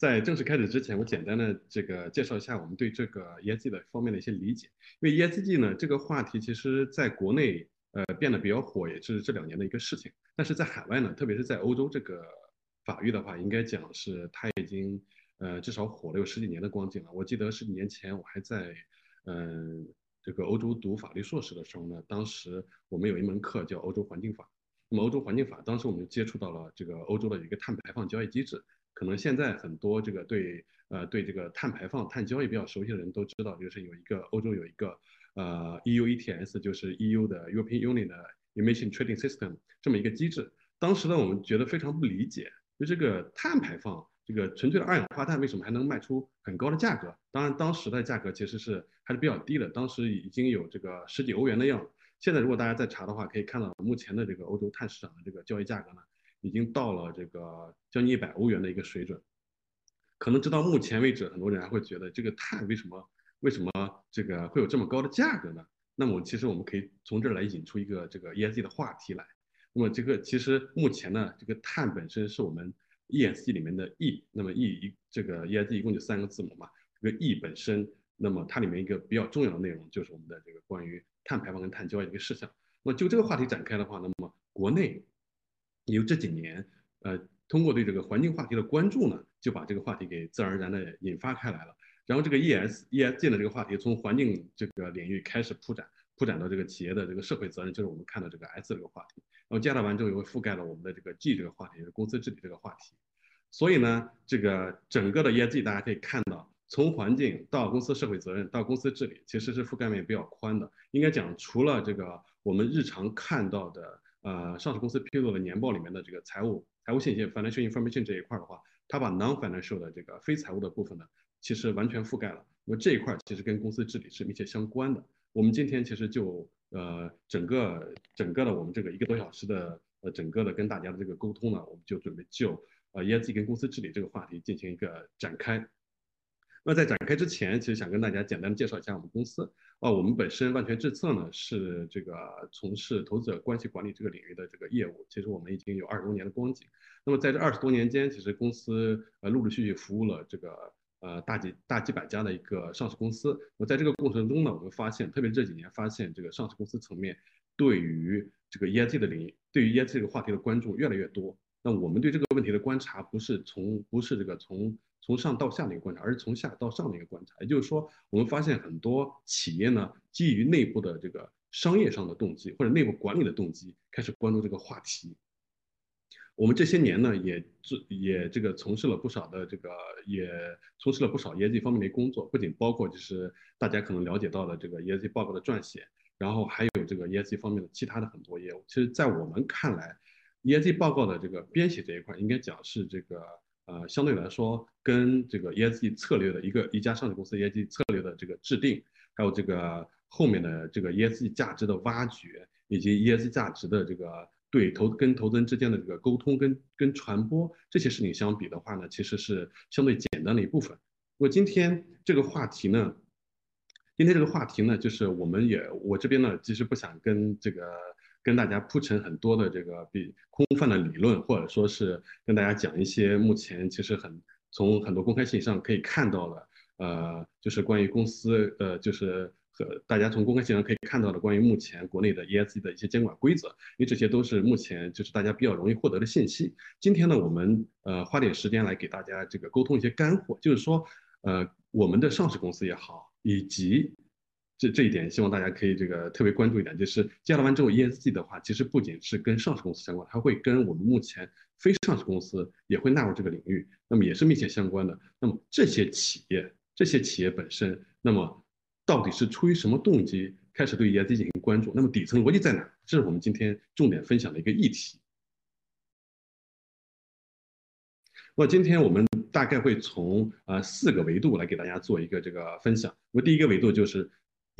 在正式开始之前，我简单的这个介绍一下我们对这个 ESG 的方面的一些理解。因为 ESG 呢这个话题，其实在国内呃变得比较火，也是这两年的一个事情。但是在海外呢，特别是在欧洲这个法域的话，应该讲是它已经呃至少火了有十几年的光景了。我记得十几年前我还在嗯这个欧洲读法律硕士的时候呢，当时我们有一门课叫欧洲环境法。那么欧洲环境法，当时我们就接触到了这个欧洲的一个碳排放交易机制。可能现在很多这个对呃对这个碳排放、碳交易比较熟悉的人都知道，就是有一个欧洲有一个呃 EU ETS，就是 EU 的 European Union 的 Emission Trading System 这么一个机制。当时呢，我们觉得非常不理解，就这个碳排放，这个纯粹的二氧化碳为什么还能卖出很高的价格？当然，当时的价格其实是还是比较低的，当时已经有这个十几欧元的样子。现在如果大家再查的话，可以看到目前的这个欧洲碳市场的这个交易价格呢，已经到了这个将近一百欧元的一个水准。可能直到目前为止，很多人还会觉得这个碳为什么为什么这个会有这么高的价格呢？那么其实我们可以从这儿来引出一个这个 ESG 的话题来。那么这个其实目前呢，这个碳本身是我们 ESG 里面的 E。那么 E 一这个 ESG 一共就三个字母嘛，这个 E 本身，那么它里面一个比较重要的内容就是我们的这个关于。碳排放跟碳交易的一个事项，那么就这个话题展开的话，那么国内有这几年，呃，通过对这个环境话题的关注呢，就把这个话题给自然而然的引发开来了。然后这个 ES ESG 的这个话题从环境这个领域开始铺展，铺展到这个企业的这个社会责任，就是我们看到这个 S 这个话题。然后加大完之后，也会覆盖了我们的这个 G 这个话题，是公司治理这个话题。所以呢，这个整个的 ESG 大家可以看到。从环境到公司社会责任到公司治理，其实是覆盖面比较宽的。应该讲，除了这个我们日常看到的，呃，上市公司披露的年报里面的这个财务财务信息 （financial information） 这一块的话，它把 non-financial 的这个非财务的部分呢，其实完全覆盖了。那么这一块其实跟公司治理是密切相关的。我们今天其实就呃整个整个的我们这个一个多小时的呃整个的跟大家的这个沟通呢，我们就准备就呃 ESG 跟公司治理这个话题进行一个展开。那在展开之前，其实想跟大家简单介绍一下我们公司。哦，我们本身万全智策呢是这个从事投资者关系管理这个领域的这个业务。其实我们已经有二十多年的光景。那么在这二十多年间，其实公司呃陆陆续续服务了这个呃大几大几百家的一个上市公司。我在这个过程中呢，我们发现，特别这几年发现，这个上市公司层面对于这个 ESG 的领域，对于 ESG 这个话题的关注越来越多。那我们对这个问题的观察，不是从不是这个从。从上到下的一个观察，而是从下到上的一个观察。也就是说，我们发现很多企业呢，基于内部的这个商业上的动机或者内部管理的动机，开始关注这个话题。我们这些年呢，也做也这个从事了不少的这个，也从事了不少 ESG 方面的工作，不仅包括就是大家可能了解到的这个 ESG 报告的撰写，然后还有这个 ESG 方面的其他的很多业务。其实，在我们看来，ESG 报告的这个编写这一块，应该讲是这个。呃，相对来说，跟这个 ESG 策略的一个一家上市公司 ESG 策略的这个制定，还有这个后面的这个 ESG 价值的挖掘，以及 ESG 价值的这个对投跟投资人之间的这个沟通跟跟传播这些事情相比的话呢，其实是相对简单的一部分。我今天这个话题呢，今天这个话题呢，就是我们也我这边呢，其实不想跟这个。跟大家铺陈很多的这个比空泛的理论，或者说是跟大家讲一些目前其实很从很多公开信息上可以看到的，呃，就是关于公司，呃，就是和大家从公开信息上可以看到的关于目前国内的 ESG 的一些监管规则，因为这些都是目前就是大家比较容易获得的信息。今天呢，我们呃花点时间来给大家这个沟通一些干货，就是说，呃，我们的上市公司也好，以及这这一点，希望大家可以这个特别关注一点，就是加了完之后，ESG 的话，其实不仅是跟上市公司相关，还会跟我们目前非上市公司也会纳入这个领域，那么也是密切相关的。那么这些企业，这些企业本身，那么到底是出于什么动机开始对 ESG 进行关注？那么底层逻辑在哪？这是我们今天重点分享的一个议题。那今天我们大概会从呃四个维度来给大家做一个这个分享。那么第一个维度就是。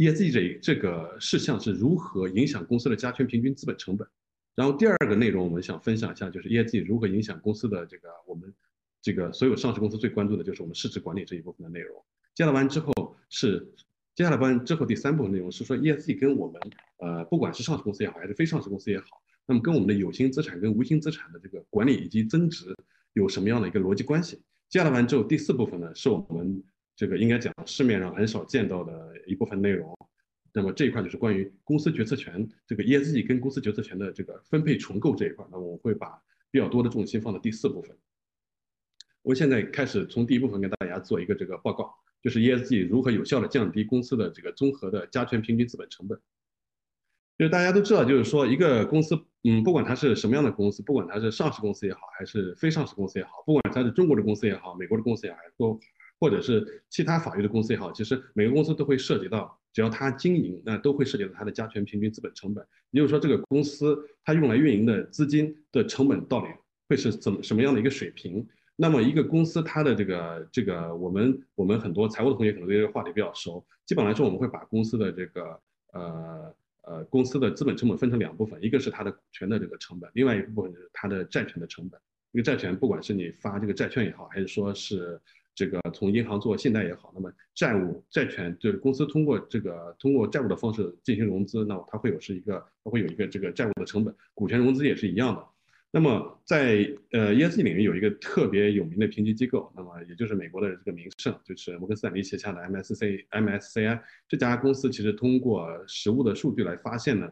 ESG 这这个事项是如何影响公司的加权平均资本成本？然后第二个内容我们想分享一下，就是 ESG 如何影响公司的这个我们这个所有上市公司最关注的就是我们市值管理这一部分的内容。接下来完之后是接下来完之后第三部分内容是说 ESG 跟我们呃不管是上市公司也好还是非上市公司也好，那么跟我们的有形资产跟无形资产的这个管理以及增值有什么样的一个逻辑关系？加了完之后，第四部分呢，是我们这个应该讲市面上很少见到的一部分内容。那么这一块就是关于公司决策权，这个 ESG 跟公司决策权的这个分配重构这一块，那我会把比较多的重心放在第四部分。我现在开始从第一部分跟大家做一个这个报告，就是 ESG 如何有效的降低公司的这个综合的加权平均资本成本。就是大家都知道，就是说一个公司，嗯，不管它是什么样的公司，不管它是上市公司也好，还是非上市公司也好，不管它是中国的公司也好，美国的公司也好，都或者是其他法律的公司也好，其实每个公司都会涉及到，只要它经营，那都会涉及到它的加权平均资本成本。也就是说，这个公司它用来运营的资金的成本到底会是怎么什么样的一个水平？那么一个公司它的这个这个，我们我们很多财务的同学可能对这个话题比较熟。基本来说，我们会把公司的这个呃呃公司的资本成本分成两部分，一个是它的股权的这个成本，另外一部分就是它的债权的成本。一个债权，不管是你发这个债券也好，还是说是这个从银行做信贷也好，那么债务债权就是公司通过这个通过债务的方式进行融资，那么它会有是一个它会有一个这个债务的成本，股权融资也是一样的。那么在呃 ESG 领域有一个特别有名的评级机构，那么也就是美国的这个名胜，就是摩根斯坦利旗下的 MSC MSCI 这家公司，其实通过实物的数据来发现呢，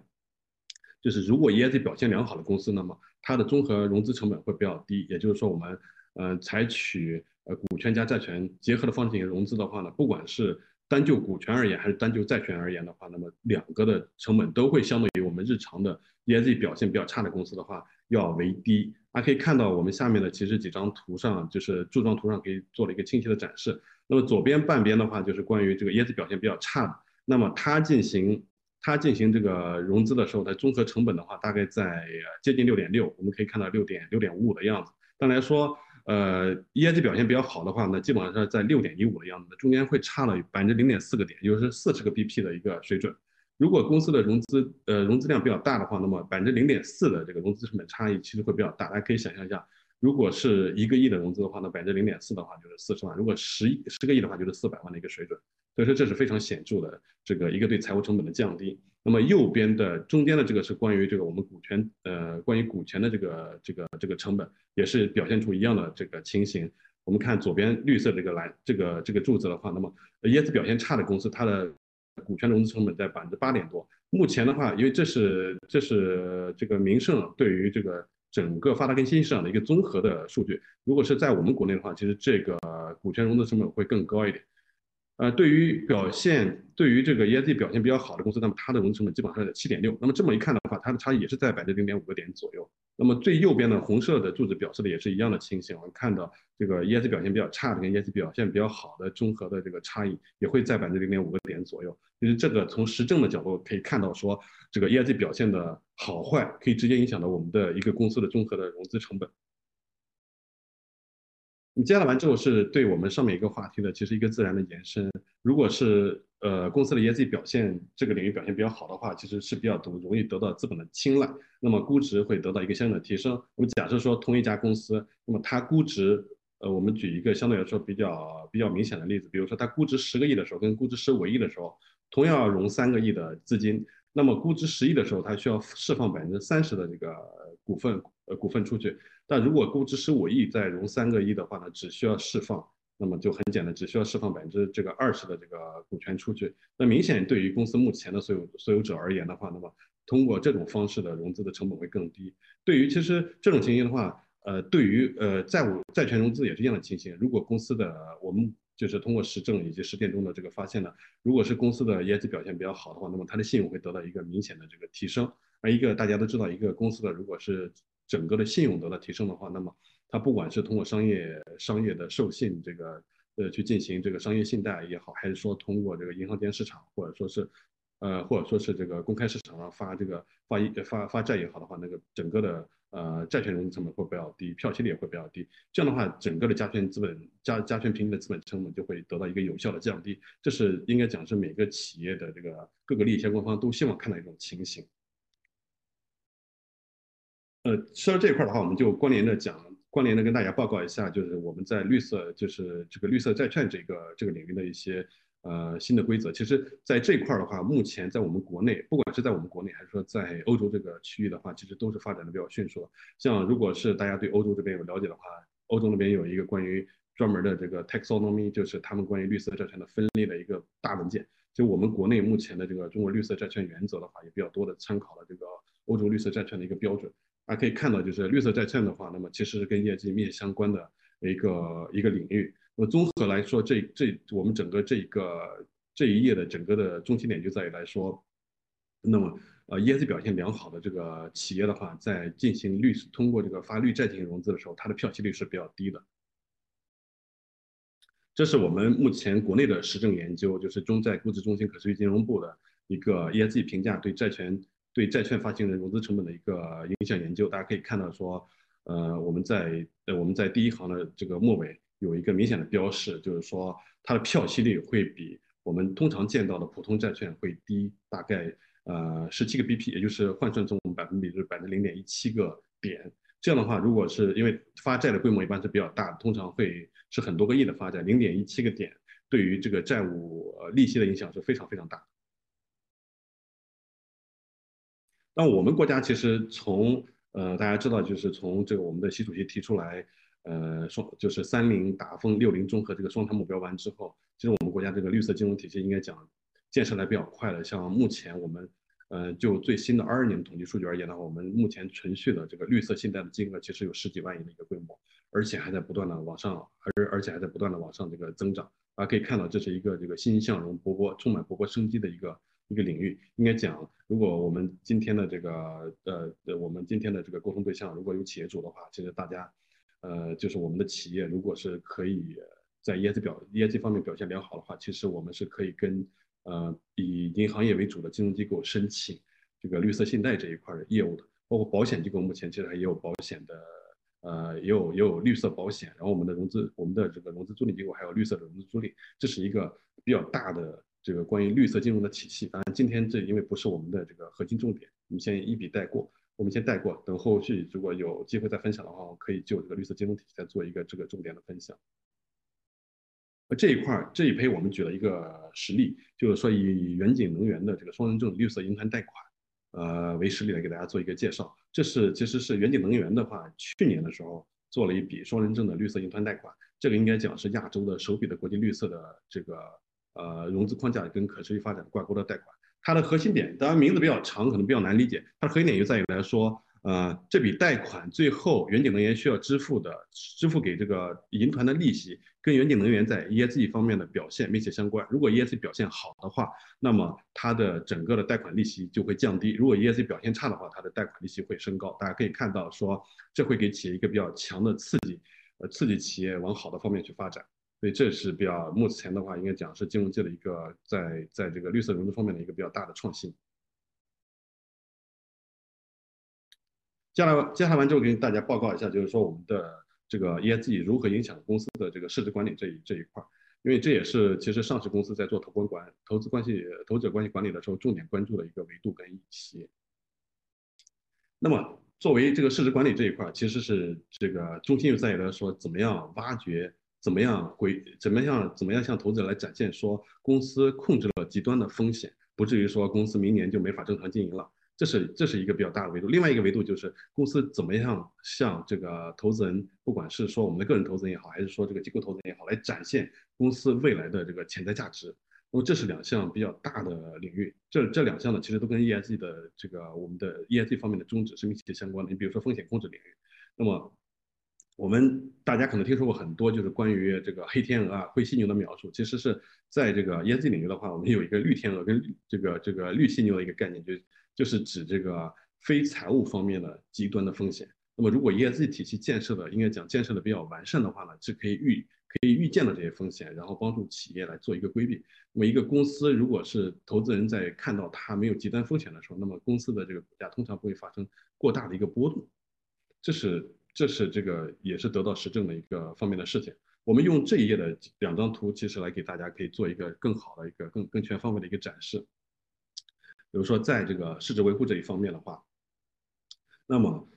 就是如果 ESG 表现良好的公司，那么它的综合融资成本会比较低。也就是说，我们呃采取呃股权加债权结合的方式进行融资的话呢，不管是单就股权而言，还是单就债权而言的话，那么两个的成本都会相对于我们日常的 ESG 表现比较差的公司的话。要为低，大家可以看到我们下面的其实几张图上，就是柱状图上可以做了一个清晰的展示。那么左边半边的话，就是关于这个椰子表现比较差的。那么它进行它进行这个融资的时候，它综合成本的话，大概在接近六点六，我们可以看到六点六点五五的样子。当然说，呃椰子表现比较好的话呢，基本上是在六点一五的样子，中间会差了百分之零点四个点，就是四十个 BP 的一个水准。如果公司的融资呃融资量比较大的话，那么百分之零点四的这个融资成本差异其实会比较大。大家可以想象一下，如果是一个亿的融资的话，那百分之零点四的话就是四十万；如果十亿十个亿的话，就是四百万的一个水准。所以说这是非常显著的这个一个对财务成本的降低。那么右边的中间的这个是关于这个我们股权呃关于股权的这个这个这个成本，也是表现出一样的这个情形。我们看左边绿色这个蓝这个这个柱子的话，那么椰子表现差的公司，它的股权融资成本在百分之八点多。目前的话，因为这是这是这个名胜对于这个整个发达跟新兴市场的一个综合的数据。如果是在我们国内的话，其实这个股权融资成本会更高一点。呃，对于表现，对于这个 ESG 表现比较好的公司，那么它的融资成本基本上在七点六。那么这么一看的话，它的差异也是在百分之零点五个点左右。那么最右边的红色的柱子表示的也是一样的情形。我们看到这个 ESG 表现比较差的跟 ESG 表现比较好的综合的这个差异也会在百分之零点五个点左右。就是这个从实证的角度可以看到，说这个 ESG 表现的好坏可以直接影响到我们的一个公司的综合的融资成本。你接下来完之后，是对我们上面一个话题的，其实一个自然的延伸。如果是呃公司的 ESG 表现这个领域表现比较好的话，其实是比较容容易得到资本的青睐，那么估值会得到一个相应的提升。我们假设说同一家公司，那么它估值，呃，我们举一个相对来说比较比较明显的例子，比如说它估值十个亿的时候，跟估值十五亿的时候，同样要融三个亿的资金，那么估值十亿的时候，它需要释放百分之三十的这个股份呃股份出去。但如果估值十五亿再融三个亿的话呢，只需要释放，那么就很简单，只需要释放百分之这个二十的这个股权出去。那明显对于公司目前的所有所有者而言的话，那么通过这种方式的融资的成本会更低。对于其实这种情形的话，呃，对于呃债务债权融资也是一样的情形。如果公司的我们就是通过实证以及实践中的这个发现呢，如果是公司的业绩表现比较好的话，那么它的信用会得到一个明显的这个提升。而一个大家都知道，一个公司的如果是整个的信用得到提升的话，那么它不管是通过商业商业的授信这个呃去进行这个商业信贷也好，还是说通过这个银行间市场或者说是呃或者说是这个公开市场上发这个发一发发债也好的话，那个整个的呃债权融资成本会比较低，票息率也会比较低。这样的话，整个的加权资本加加权平均的资本成本就会得到一个有效的降低。这是应该讲是每个企业的这个各个利益相关方都希望看到一种情形。呃，说到这一块的话，我们就关联的讲，关联的跟大家报告一下，就是我们在绿色，就是这个绿色债券这个这个领域的一些呃新的规则。其实，在这一块的话，目前在我们国内，不管是在我们国内还是说在欧洲这个区域的话，其实都是发展的比较迅速。像如果是大家对欧洲这边有了解的话，欧洲那边有一个关于专门的这个 taxonomy，就是他们关于绿色债券的分类的一个大文件。就我们国内目前的这个中国绿色债券原则的话，也比较多的参考了这个欧洲绿色债券的一个标准。大家可以看到，就是绿色债券的话，那么其实是跟业绩密切相关的一个一个领域。那么综合来说，这这我们整个这个这一页的整个的中心点就在于来说，那么呃 ESG 表现良好的这个企业的话，在进行绿通过这个发绿债进行融资的时候，它的票息率是比较低的。这是我们目前国内的实证研究，就是中债估值中心可持续金融部的一个 ESG 评价对债权对债券发行人融资成本的一个影响研究。大家可以看到说，呃，我们在呃我们在第一行的这个末尾有一个明显的标示，就是说它的票息率会比我们通常见到的普通债券会低大概呃十七个 BP，也就是换算成我们百分比是百分之零点一七个点。这样的话，如果是因为发债的规模一般是比较大，通常会。是很多个亿的发债，零点一七个点，对于这个债务呃利息的影响是非常非常大。那我们国家其实从呃大家知道，就是从这个我们的习主席提出来，呃双就是三零打风六零综合这个双碳目标完之后，其实我们国家这个绿色金融体系应该讲建设来比较快了。像目前我们呃就最新的二二年统计数据而言的话，我们目前存续的这个绿色信贷的金额其实有十几万亿的一个规模。而且还在不断的往上，而而且还在不断的往上这个增长啊，可以看到这是一个这个欣欣向荣、勃勃充满勃勃生机的一个一个领域。应该讲，如果我们今天的这个呃呃，我们今天的这个沟通对象如果有企业主的话，其实大家，呃，就是我们的企业如果是可以在 ES 表 ES 方面表现良好的话，其实我们是可以跟呃以银行业为主的金融机构申请这个绿色信贷这一块的业务的，包括保险机构目前其实也有保险的。呃，也有也有绿色保险，然后我们的融资，我们的这个融资租赁机构还有绿色的融资租赁，这是一个比较大的这个关于绿色金融的体系。当然，今天这因为不是我们的这个核心重点，我们先一笔带过，我们先带过，等后续如果有机会再分享的话，我可以就这个绿色金融体系再做一个这个重点的分享。呃，这一块这一篇我们举了一个实例，就是说以远景能源的这个双认证绿色银团贷款。呃，为实例来给大家做一个介绍。这是其实是远景能源的话，去年的时候做了一笔双认证的绿色银团贷款。这个应该讲是亚洲的首笔的国际绿色的这个呃融资框架跟可持续发展挂钩的贷款。它的核心点，当然名字比较长，可能比较难理解。它的核心点就在于来说。呃，这笔贷款最后远景能源需要支付的，支付给这个银团的利息，跟远景能源在 ESG 方面的表现密切相关。如果 ESG 表现好的话，那么它的整个的贷款利息就会降低；如果 ESG 表现差的话，它的贷款利息会升高。大家可以看到，说这会给企业一个比较强的刺激，呃，刺激企业往好的方面去发展。所以这是比较目前的话，应该讲是金融界的一个在在这个绿色融资方面的一个比较大的创新。接下来，接下来完之后，给大家报告一下，就是说我们的这个 ESG 如何影响公司的这个市值管理这一这一块，因为这也是其实上市公司在做投资管投资关系、投资者关系管理的时候重点关注的一个维度跟议题。那么，作为这个市值管理这一块，其实是这个中心又在于来说，怎么样挖掘，怎么样回，怎么样怎么样向投资者来展现说公司控制了极端的风险，不至于说公司明年就没法正常经营了。这是这是一个比较大的维度，另外一个维度就是公司怎么样向这个投资人，不管是说我们的个人投资人也好，还是说这个机构投资人也好，来展现公司未来的这个潜在价值。那么这是两项比较大的领域，这这两项呢，其实都跟 ESG 的这个我们的 ESG 方面的宗旨是密切相关的。你比如说风险控制领域，那么我们大家可能听说过很多就是关于这个黑天鹅啊、灰犀牛的描述，其实是在这个 ESG 领域的话，我们有一个绿天鹅跟这个这个绿犀牛的一个概念，就。就是指这个非财务方面的极端的风险。那么，如果 ESG 体系建设的应该讲建设的比较完善的话呢，是可以预可以预见的这些风险，然后帮助企业来做一个规避。那么，一个公司如果是投资人在看到它没有极端风险的时候，那么公司的这个股价通常不会发生过大的一个波动。这是这是这个也是得到实证的一个方面的事情。我们用这一页的两张图，其实来给大家可以做一个更好的一个更更全方位的一个展示。比如说，在这个市值维护这一方面的话，那么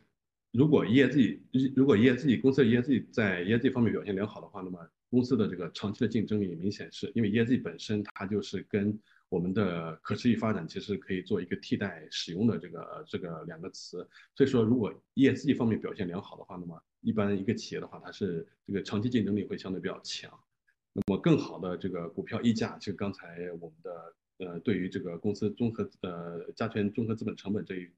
如果 ESG 如果 ESG 公司的 ESG 在 ESG 方面表现良好的话，那么公司的这个长期的竞争力明显是因为 ESG 本身它就是跟我们的可持续发展其实可以做一个替代使用的这个这个两个词。所以说，如果 ESG 方面表现良好的话，那么一般一个企业的话，它是这个长期竞争力会相对比较强。那么更好的这个股票溢价，就刚才我们的呃对于这个公司综合呃加权综合资本成本这一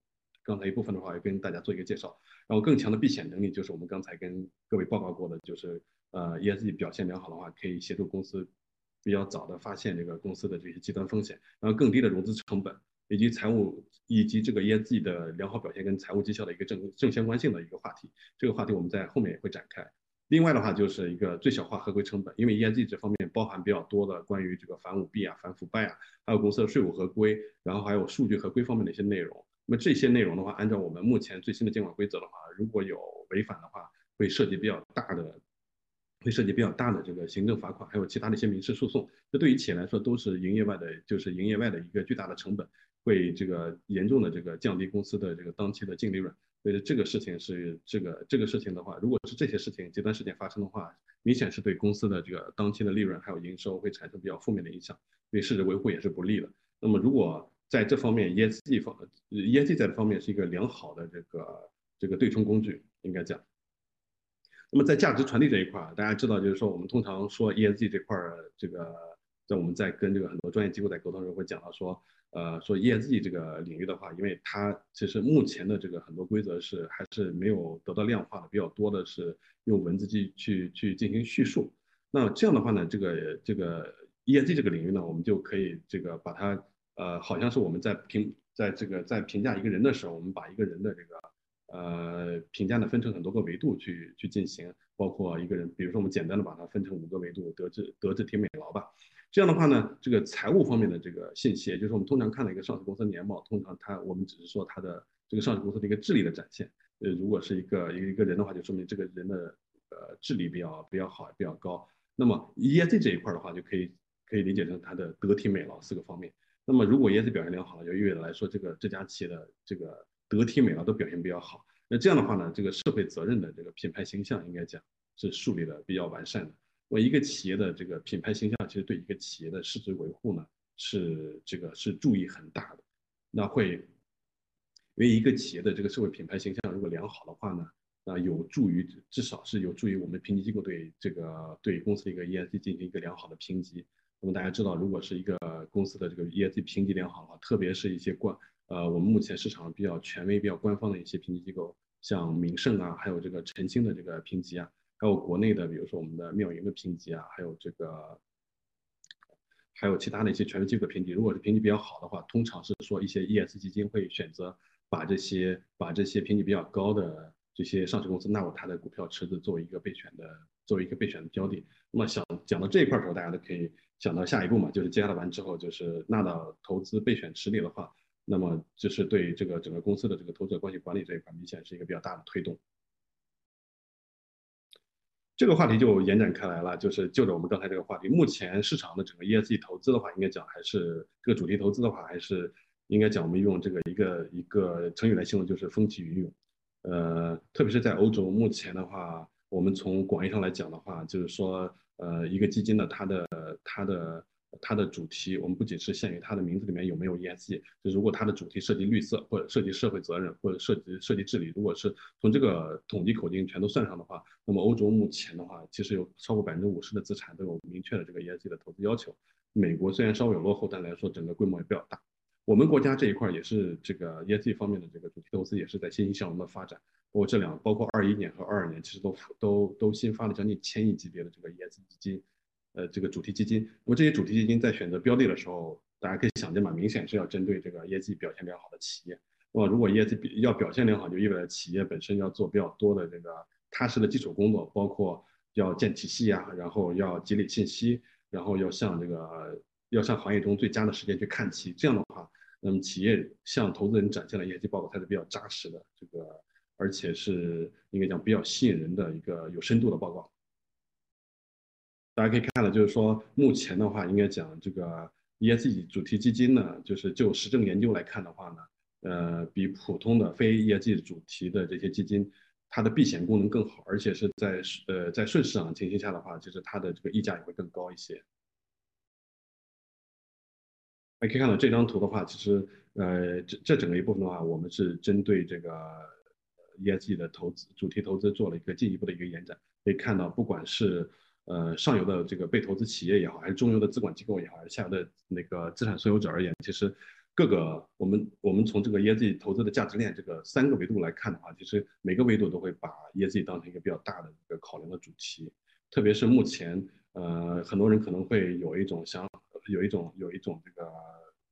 刚才一部分的话，也跟大家做一个介绍。然后更强的避险能力，就是我们刚才跟各位报告过的，就是呃 ESG 表现良好的话，可以协助公司比较早的发现这个公司的这些极端风险，然后更低的融资成本，以及财务以及这个 ESG 的良好表现跟财务绩效的一个正正相关性的一个话题。这个话题我们在后面也会展开。另外的话就是一个最小化合规成本，因为 ESG 这方面包含比较多的关于这个反舞弊啊、反腐败啊，还有公司的税务合规，然后还有数据合规方面的一些内容。那么这些内容的话，按照我们目前最新的监管规则的话，如果有违反的话，会涉及比较大的，会涉及比较大的这个行政罚款，还有其他的一些民事诉讼。这对于企业来说都是营业外的，就是营业外的一个巨大的成本，会这个严重的这个降低公司的这个当期的净利润。所以这个事情是这个这个事情的话，如果是这些事情极端事件发生的话，明显是对公司的这个当期的利润还有营收会产生比较负面的影响，对市值维护也是不利的。那么如果在这方面，ESG 方，ESG 在这方面是一个良好的这个这个对冲工具，应该讲。那么在价值传递这一块，大家知道就是说，我们通常说 ESG 这块儿，这个在我们在跟这个很多专业机构在沟通的时候会讲到说。呃，说 ESG 这个领域的话，因为它其实目前的这个很多规则是还是没有得到量化的，比较多的是用文字去去去进行叙述。那这样的话呢，这个这个 ESG 这个领域呢，我们就可以这个把它呃，好像是我们在评在这个在评价一个人的时候，我们把一个人的这个呃评价呢分成很多个维度去去进行，包括一个人，比如说我们简单的把它分成五个维度，德智德智体美劳吧。这样的话呢，这个财务方面的这个信息，也就是我们通常看的一个上市公司年报，通常它我们只是说它的这个上市公司的一个智力的展现。呃，如果是一个一个人的话，就说明这个人的呃智力比较比较好，比较高。那么 ESG 这一块的话，就可以可以理解成它的德体美劳四个方面。那么如果 ESG 表现良好，就意味着来说，这个这家企业的这个德体美劳都表现比较好。那这样的话呢，这个社会责任的这个品牌形象应该讲是树立的比较完善的。我一个企业的这个品牌形象，其实对一个企业的市值维护呢，是这个是注意很大的。那会，因为一个企业的这个社会品牌形象如果良好的话呢，那有助于至少是有助于我们评级机构对这个对公司的一个 ESG 进行一个良好的评级。那么大家知道，如果是一个公司的这个 ESG 评级良好的话，特别是一些官呃我们目前市场比较权威、比较官方的一些评级机构，像名胜啊，还有这个晨星的这个评级啊。还有国内的，比如说我们的妙盈的评级啊，还有这个，还有其他的一些权威机构的评级。如果是评级比较好的话，通常是说一些 ES 基金会选择把这些把这些评级比较高的这些上市公司纳入它的股票池子，作为一个备选的作为一个备选的标的。那么想讲到这一块的时候，大家都可以想到下一步嘛，就是接下来完之后，就是纳到投资备选池里的话，那么就是对这个整个公司的这个投资者关系管理这一块，明显是一个比较大的推动。这个话题就延展开来了，就是就着我们刚才这个话题，目前市场的整个 ESG 投资的话，应该讲还是这个主题投资的话，还是应该讲我们用这个一个一个成语来形容，就是风起云涌。呃，特别是在欧洲，目前的话，我们从广义上来讲的话，就是说，呃，一个基金的它的它的。它的主题，我们不仅是限于它的名字里面有没有 ESG，就如果它的主题涉及绿色，或者涉及社会责任，或者涉及涉及治理，如果是从这个统计口径全都算上的话，那么欧洲目前的话，其实有超过百分之五十的资产都有明确的这个 ESG 的投资要求。美国虽然稍微有落后，但来说整个规模也比较大。我们国家这一块也是这个 ESG 方面的这个主题投资也是在欣欣向荣的发展。包括这两，包括二一年和二二年，其实都都都新发了将近千亿级别的这个 ESG 基金。呃，这个主题基金，那么这些主题基金在选择标的的时候，大家可以想见嘛，明显是要针对这个业绩表现良好的企业。那么如果业绩比要表现良好，就意味着企业本身要做比较多的这个踏实的基础工作，包括要建体系啊，然后要积累信息，然后要向这个要向行业中最佳的时间去看齐。这样的话，那么企业向投资人展现的业绩报告才是比较扎实的，这个而且是应该讲比较吸引人的一个有深度的报告。大家可以看到，就是说，目前的话，应该讲这个 ESG 主题基金呢，就是就实证研究来看的话呢，呃，比普通的非 ESG 主题的这些基金，它的避险功能更好，而且是在呃在顺市场情形下的话，就是它的这个溢价也会更高一些。可以看到这张图的话，其实呃这这整个一部分的话，我们是针对这个 ESG 的投资主题投资做了一个进一步的一个延展。可以看到，不管是呃上游的这个被投资企业也好，还是中游的资管机构也好，还是下游的那个资产所有者而言，其实各个我们我们从这个 ESG 投资的价值链这个三个维度来看的话，其实每个维度都会把 ESG 当成一个比较大的一个考量的主题。特别是目前，呃，很多人可能会有一种想，有一种有一种这个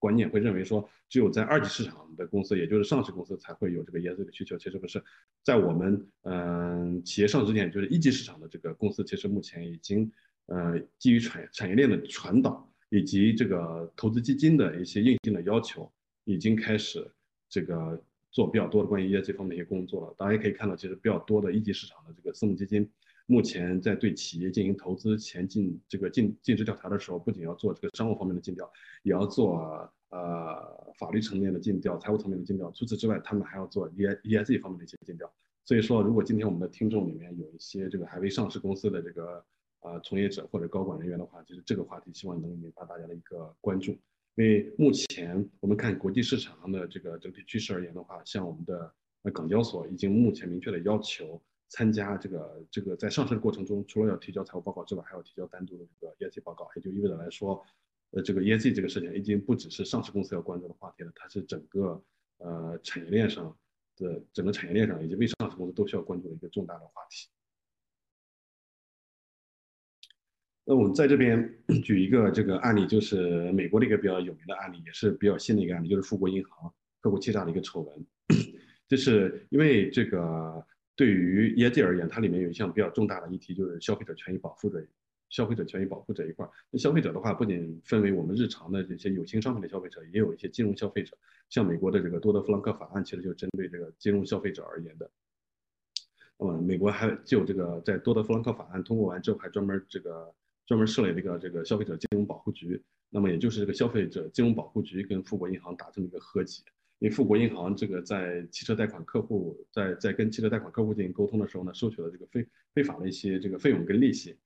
观念，会认为说，只有在二级市场的公司，也就是上市公司才会有这个 ESG 的需求。其实不是，在我们嗯企业上市之前，就是一级市场的这个公司，其实目前已经呃基于产产业链的传导以及这个投资基金的一些硬性的要求，已经开始这个做比较多的关于 ESG 方面一些工作了。大家也可以看到，其实比较多的一级市场的这个私募基金。目前在对企业进行投资前进这个尽尽职调查的时候，不仅要做这个商务方面的尽调，也要做呃法律层面的尽调、财务层面的尽调。除此之外，他们还要做 E E S G 方面的一些尽调。所以说，如果今天我们的听众里面有一些这个还未上市公司的这个呃从业者或者高管人员的话，就是这个话题希望能引发大家的一个关注。因为目前我们看国际市场上的这个整体趋势而言的话，像我们的港交所已经目前明确的要求。参加这个这个在上市的过程中，除了要提交财务报告之外，还要提交单独的这个 ESG 报告，也就意味着来说，呃，这个 ESG 这个事情已经不只是上市公司要关注的话题了，它是整个呃产业链上的整个产业链上以及未上市公司都需要关注的一个重大的话题。那我们在这边 举一个这个案例，就是美国的一个比较有名的案例，也是比较新的一个案例，就是富国银行客户欺诈的一个丑闻，就是因为这个。对于业界而言，它里面有一项比较重大的议题，就是消费者权益保护这消费者权益保护这一块。那消费者的话，不仅分为我们日常的这些有形商品的消费者，也有一些金融消费者。像美国的这个多德弗兰克法案，其实就针对这个金融消费者而言的。那么，美国还就这个在多德弗兰克法案通过完之后，还专门这个专门设立了一个这个消费者金融保护局。那么，也就是这个消费者金融保护局跟富国银行达成了一个和解。因为富国银行这个在汽车贷款客户在在跟汽车贷款客户进行沟通的时候呢，收取了这个非非法的一些这个费用跟利息，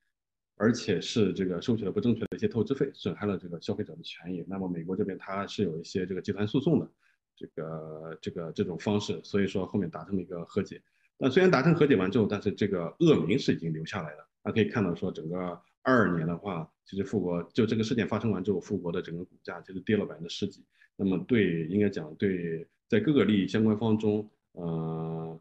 而且是这个收取了不正确的一些透支费，损害了这个消费者的权益。那么美国这边它是有一些这个集团诉讼的这个这个这种方式，所以说后面达成了一个和解。但虽然达成和解完之后，但是这个恶名是已经留下来了。那可以看到说，整个二二年的话，其实富国就这个事件发生完之后，富国的整个股价其实跌了百分之十几。那么对，应该讲对，在各个利益相关方中，呃，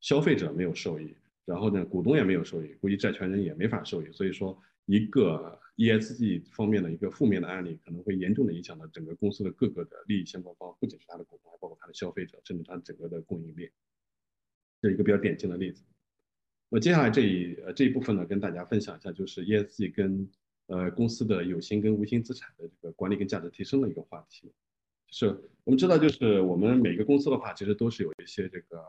消费者没有受益，然后呢，股东也没有受益，估计债权人也没法受益。所以说，一个 ESG 方面的一个负面的案例，可能会严重的影响到整个公司的各个的利益相关方，不仅是他的股东，还包括他的消费者，甚至他整个的供应链。这一个比较典型的例子。那接下来这一呃这一部分呢，跟大家分享一下，就是 ESG 跟呃公司的有形跟无形资产的这个管理跟价值提升的一个话题。是我们知道，就是我们每个公司的话，其实都是有一些这个，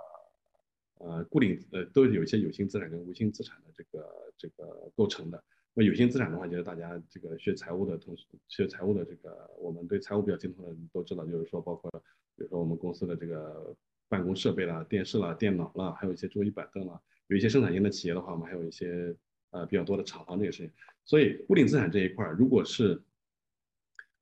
呃，固定呃，都有一些有形资产跟无形资产的这个这个构成的。那有形资产的话，就是大家这个学财务的同时，学财务的这个，我们对财务比较精通的人都知道，就是说，包括比如说我们公司的这个办公设备啦、电视啦、电脑啦，还有一些桌椅板凳啦，有一些生产型的企业的话，我们还有一些呃比较多的厂房这个事情。所以固定资产这一块，如果是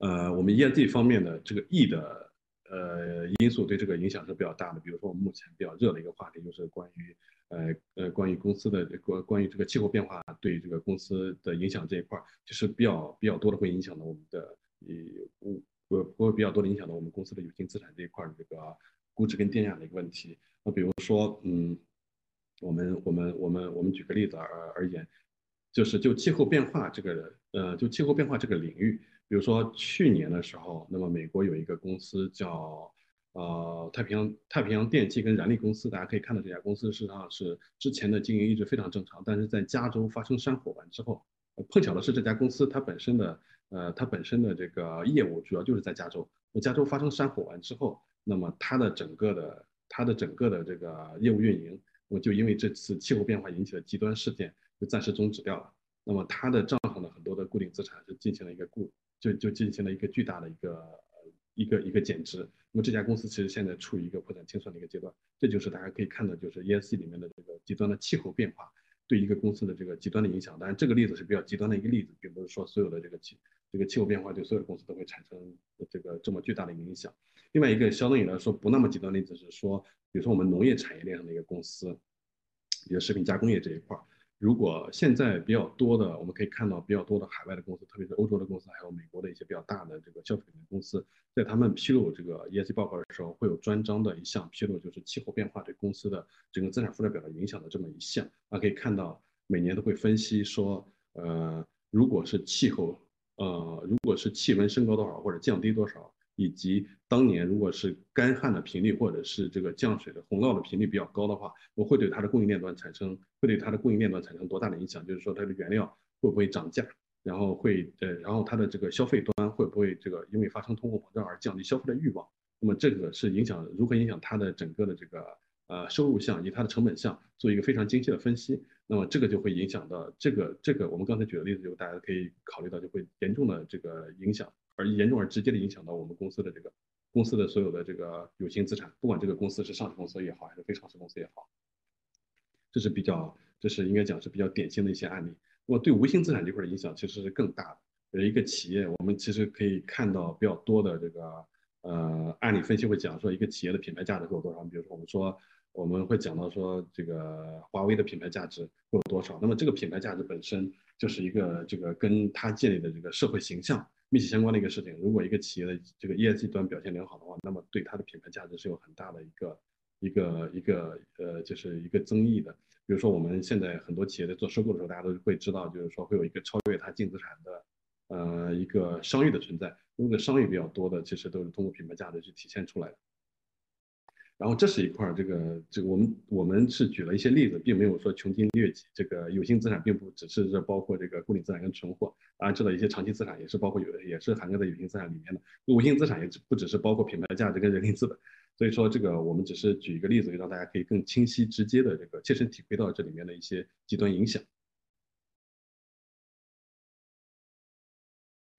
呃，我们 ESG 方面的这个 E 的呃因素对这个影响是比较大的。比如说，我们目前比较热的一个话题就是关于呃呃关于公司的关关于这个气候变化对这个公司的影响这一块，就是比较比较多的会影响到我们的呃物呃会比较多的影响到我们公司的有形资产这一块的这个估值跟电价的一个问题。那比如说，嗯，我们我们我们我们举个例子而而言，就是就气候变化这个呃就气候变化这个领域。比如说去年的时候，那么美国有一个公司叫呃太平洋太平洋电气跟燃力公司，大家可以看到这家公司事实上是之前的经营一直非常正常，但是在加州发生山火完之后，碰巧的是这家公司它本身的呃它本身的这个业务主要就是在加州，那加州发生山火完之后，那么它的整个的它的整个的这个业务运营，那么就因为这次气候变化引起的极端事件就暂时终止掉了，那么它的账上的很多的固定资产就进行了一个固。就就进行了一个巨大的一个一个一个减值，那么这家公司其实现在处于一个破产清算的一个阶段，这就是大家可以看到，就是 ESG 里面的这个极端的气候变化对一个公司的这个极端的影响。当然，这个例子是比较极端的一个例子，并不是说所有的这个气这个气候变化对所有公司都会产生这个这么巨大的影响。另外一个相对于来说不那么极端的例子是说，比如说我们农业产业链上的一个公司，比如食品加工业这一块儿。如果现在比较多的，我们可以看到比较多的海外的公司，特别是欧洲的公司，还有美国的一些比较大的这个消费品的公司，在他们披露这个 ESG 报告的时候，会有专章的一项披露，就是气候变化对公司的整个资产负债表的影响的这么一项。啊，可以看到每年都会分析说，呃，如果是气候，呃，如果是气温升高多少或者降低多少。以及当年如果是干旱的频率或者是这个降水的洪涝的频率比较高的话，我会对它的供应链端产生会对它的供应链端产生多大的影响？就是说它的原料会不会涨价，然后会呃，然后它的这个消费端会不会这个因为发生通货膨胀而降低消费的欲望？那么这个是影响如何影响它的整个的这个呃收入项以及它的成本项做一个非常精细的分析。那么这个就会影响到这个这个我们刚才举的例子，就大家可以考虑到就会严重的这个影响。而严重而直接的影响到我们公司的这个公司的所有的这个有形资产，不管这个公司是上市公司也好，还是非上市公司也好，这是比较，这是应该讲是比较典型的一些案例。那么对无形资产这块的影响其实是更大的。有一个企业，我们其实可以看到比较多的这个呃案例分析会讲说一个企业的品牌价值会有多少。比如说我们说我们会讲到说这个华为的品牌价值会有多少。那么这个品牌价值本身就是一个这个跟它建立的这个社会形象。密切相关的一个事情，如果一个企业的这个 ESG 端表现良好的话，那么对它的品牌价值是有很大的一个一个一个呃，就是一个增益的。比如说我们现在很多企业在做收购的时候，大家都会知道，就是说会有一个超越它净资产的呃一个商誉的存在。如果商誉比较多的，其实都是通过品牌价值去体现出来的。然后这是一块儿，这个这个我们我们是举了一些例子，并没有说穷尽略尽。这个有形资产并不只是这包括这个固定资产跟存货，当然知道一些长期资产也是包括有也是涵盖在有形资产里面的。无形资产也不只是包括品牌价值跟人力资本。所以说这个我们只是举一个例子，让大家可以更清晰直接的这个切身体会到这里面的一些极端影响。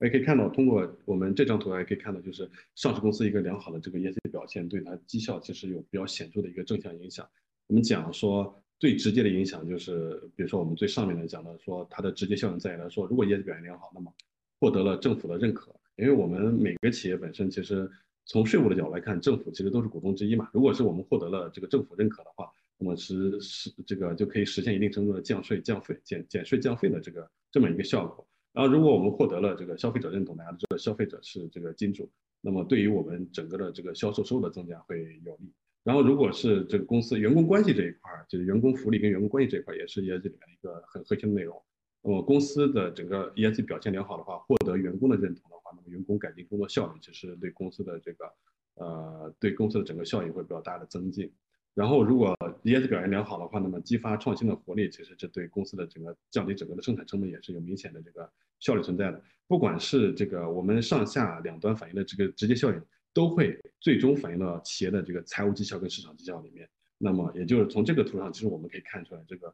也可以看到，通过我们这张图，也可以看到，就是上市公司一个良好的这个业绩表现，对它绩效其实有比较显著的一个正向影响。我们讲说最直接的影响就是，比如说我们最上面的讲的说，它的直接效应在于来说，如果业绩表现良好，那么获得了政府的认可。因为我们每个企业本身其实从税务的角度来看，政府其实都是股东之一嘛。如果是我们获得了这个政府认可的话，那么是是这个就可以实现一定程度的降税降费、减减税降费的这个这么一个效果。然后，如果我们获得了这个消费者认同，大家都知道消费者是这个金主，那么对于我们整个的这个销售收入的增加会有利。然后，如果是这个公司员工关系这一块儿，就是员工福利跟员工关系这一块，也是 ESG 里面一个很核心的内容。那么，公司的整个 ESG 表现良好的话，获得员工的认同的话，那么员工改进工作效率，其实对公司的这个呃，对公司的整个效益会比较大的增进。然后，如果 ES 表现良好的话，那么激发创新的活力，其实这对公司的整个降低整个的生产成本也是有明显的这个效率存在的。不管是这个我们上下两端反映的这个直接效应，都会最终反映到企业的这个财务绩效跟市场绩效里面。那么，也就是从这个图上，其实我们可以看出来，这个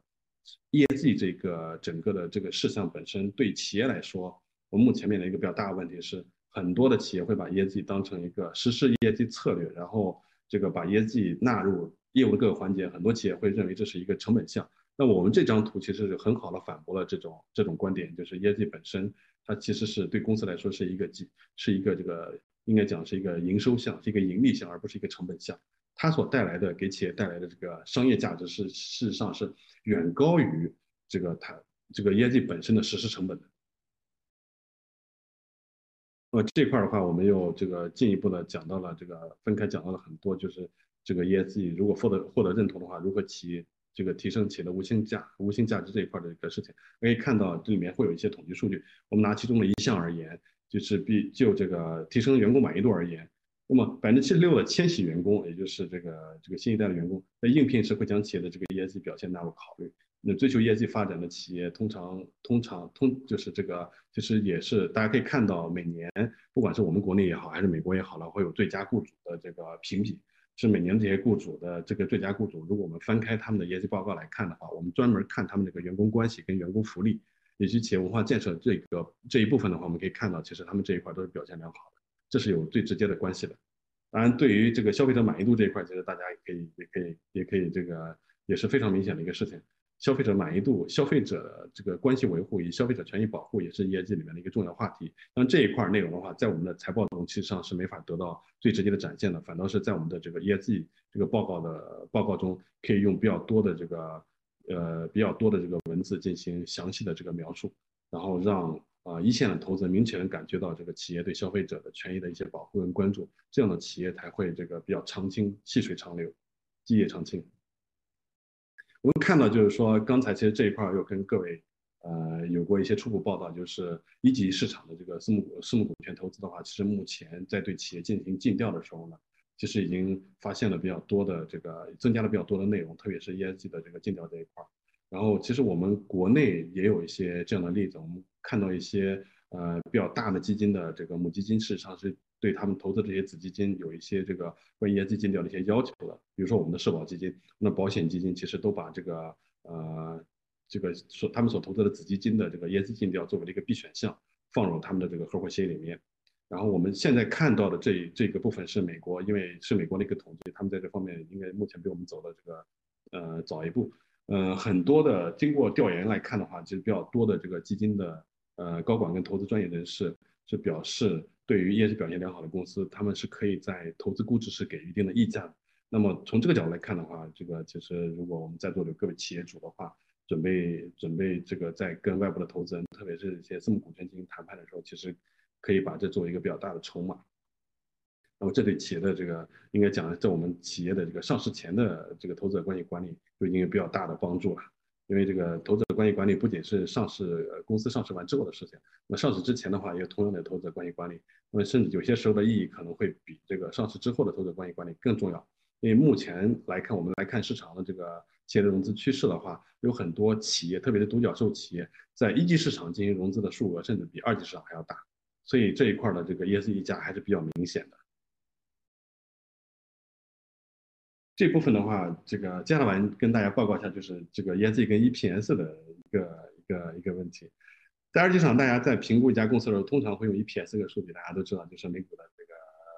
ESG 这个整个的这个事项本身对企业来说，我们目前面临一个比较大的问题是，很多的企业会把 ESG 当成一个实施 ESG 策略，然后这个把 ESG 纳入。业务的各个环节，很多企业会认为这是一个成本项。那我们这张图其实是很好的反驳了这种这种观点，就是业绩本身它其实是对公司来说是一个几是一个这个应该讲是一个营收项，是一个盈利项，而不是一个成本项。它所带来的给企业带来的这个商业价值是事实上是远高于这个它这个业绩本身的实施成本的。那么这块的话，我们又这个进一步的讲到了这个分开讲到了很多，就是。这个 ESG 如果获得获得认同的话，如何提这个提升企业的无形价无形价值这一块的一个事情，可以看到这里面会有一些统计数据。我们拿其中的一项而言，就是比就这个提升员工满意度而言，那么百分之七十六的千禧员工，也就是这个这个新一代的员工，在应聘时会将企业的这个 ESG 表现纳入考虑。那追求 ESG 发展的企业，通常通常通就是这个，其实也是大家可以看到，每年不管是我们国内也好，还是美国也好了，会有最佳雇主的这个评比。是每年这些雇主的这个最佳雇主，如果我们翻开他们的业绩报告来看的话，我们专门看他们这个员工关系跟员工福利以及企业文化建设这个这一部分的话，我们可以看到，其实他们这一块都是表现良好的，这是有最直接的关系的。当然，对于这个消费者满意度这一块，其实大家也可以也可以也可以这个也是非常明显的一个事情。消费者满意度、消费者这个关系维护以及消费者权益保护也是 ESG 里面的一个重要话题。那这一块内容的话，在我们的财报中其实上是没法得到最直接的展现的，反倒是在我们的这个 ESG 这个报告的报告中，可以用比较多的这个呃比较多的这个文字进行详细的这个描述，然后让啊一线的投资人明确能感觉到这个企业对消费者的权益的一些保护跟关注，这样的企业才会这个比较长青、细水长流、基业长青。我们看到，就是说，刚才其实这一块又跟各位，呃，有过一些初步报道，就是一级市场的这个私募股、私募股权投资的话，其实目前在对企业进行尽调的时候呢，其实已经发现了比较多的这个增加了比较多的内容，特别是 ESG 的这个尽调这一块儿。然后，其实我们国内也有一些这样的例子，我们看到一些呃比较大的基金的这个母基金，事实上是。对他们投资这些子基金有一些这个关于 ESG 尽调的一些要求的，比如说我们的社保基金，那保险基金其实都把这个呃这个所他们所投资的子基金的这个 ESG 尽调作为了一个必选项，放入他们的这个合伙协议里面。然后我们现在看到的这这个部分是美国，因为是美国的一个统计，他们在这方面应该目前比我们走的这个呃早一步。呃，很多的经过调研来看的话，其实比较多的这个基金的呃高管跟投资专业人士是表示。对于业绩表现良好的公司，他们是可以在投资估值是给一定的溢价的。那么从这个角度来看的话，这个其实如果我们在座的各位企业主的话，准备准备这个在跟外部的投资人，特别是一些私募股权进行谈判的时候，其实可以把这作为一个比较大的筹码。那么这对企业的这个应该讲，在我们企业的这个上市前的这个投资者关系管理就已经有比较大的帮助了。因为这个投资者关系管理不仅是上市公司上市完之后的事情，那上市之前的话，也有同样的投资者关系管理。那么甚至有些时候的意义可能会比这个上市之后的投资者关系管理更重要。因为目前来看，我们来看市场的这个企业的融资趋势的话，有很多企业，特别是独角兽企业，在一级市场进行融资的数额甚至比二级市场还要大，所以这一块的这个 ESG 价还是比较明显的。这部分的话，这个接下来跟大家报告一下，就是这个 ESG 跟 EPS 的一个一个一个问题。在二级市场，大家在评估一家公司的时候，通常会用 EPS 这个数据，大家都知道，就是每股的这个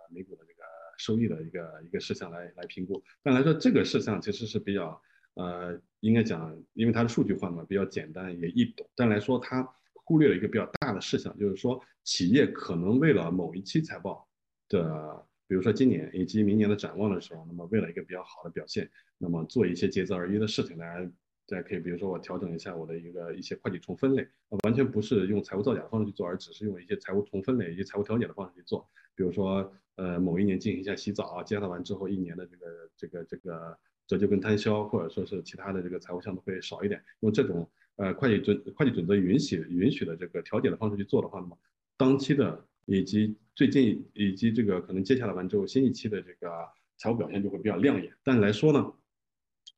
每股的这个收益的一个一个事项来来评估。但来说，这个事项其实是比较呃，应该讲，因为它的数据化嘛，比较简单也易懂。但来说，它忽略了一个比较大的事项，就是说企业可能为了某一期财报的。比如说今年以及明年的展望的时候，那么为了一个比较好的表现，那么做一些竭泽而渔的事情，大家大家可以，比如说我调整一下我的一个一些会计重分类，完全不是用财务造假的方式去做，而只是用一些财务重分类以及财务调节的方式去做。比如说，呃，某一年进行一下洗澡啊，接下完之后一年的这个这个这个折旧跟摊销，或者说是其他的这个财务项目会少一点，用这种呃会计准会计准则允许允许的这个调节的方式去做的话，那么当期的。以及最近以及这个可能接下来完之后新一期的这个财务表现就会比较亮眼，但是来说呢，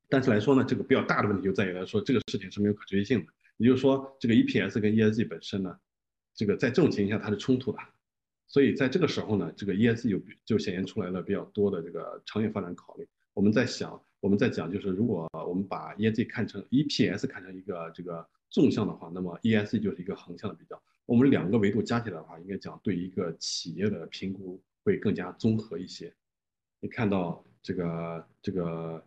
但是来说呢，这个比较大的问题就在于来说这个事情是没有可持续性的，也就是说这个 EPS 跟 ESG 本身呢，这个在这种情况下它是冲突的，所以在这个时候呢，这个 ESG 就就显现出来了比较多的这个长远发展考虑。我们在想，我们在讲就是如果我们把 ESG 看成 EPS 看成一个这个纵向的话，那么 ESG 就是一个横向的比较。我们两个维度加起来的话，应该讲对一个企业的评估会更加综合一些。你看到这个这个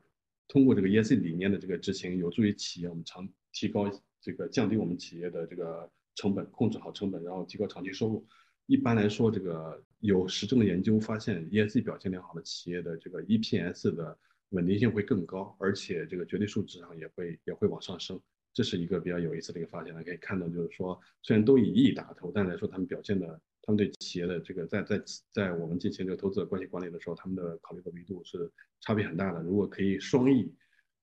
通过这个 ESG 理念的这个执行，有助于企业我们长提高这个降低我们企业的这个成本，控制好成本，然后提高长期收入。一般来说，这个有实证的研究发现，ESG 表现良好的企业的这个 EPS 的稳定性会更高，而且这个绝对数值上也会也会往上升。这是一个比较有意思的一个发现，大家可以看到，就是说，虽然都以亿打头，但来说他们表现的，他们对企业的这个在在在我们进行这个投资者关系管理的时候，他们的考虑的维度是差别很大的。如果可以双亿，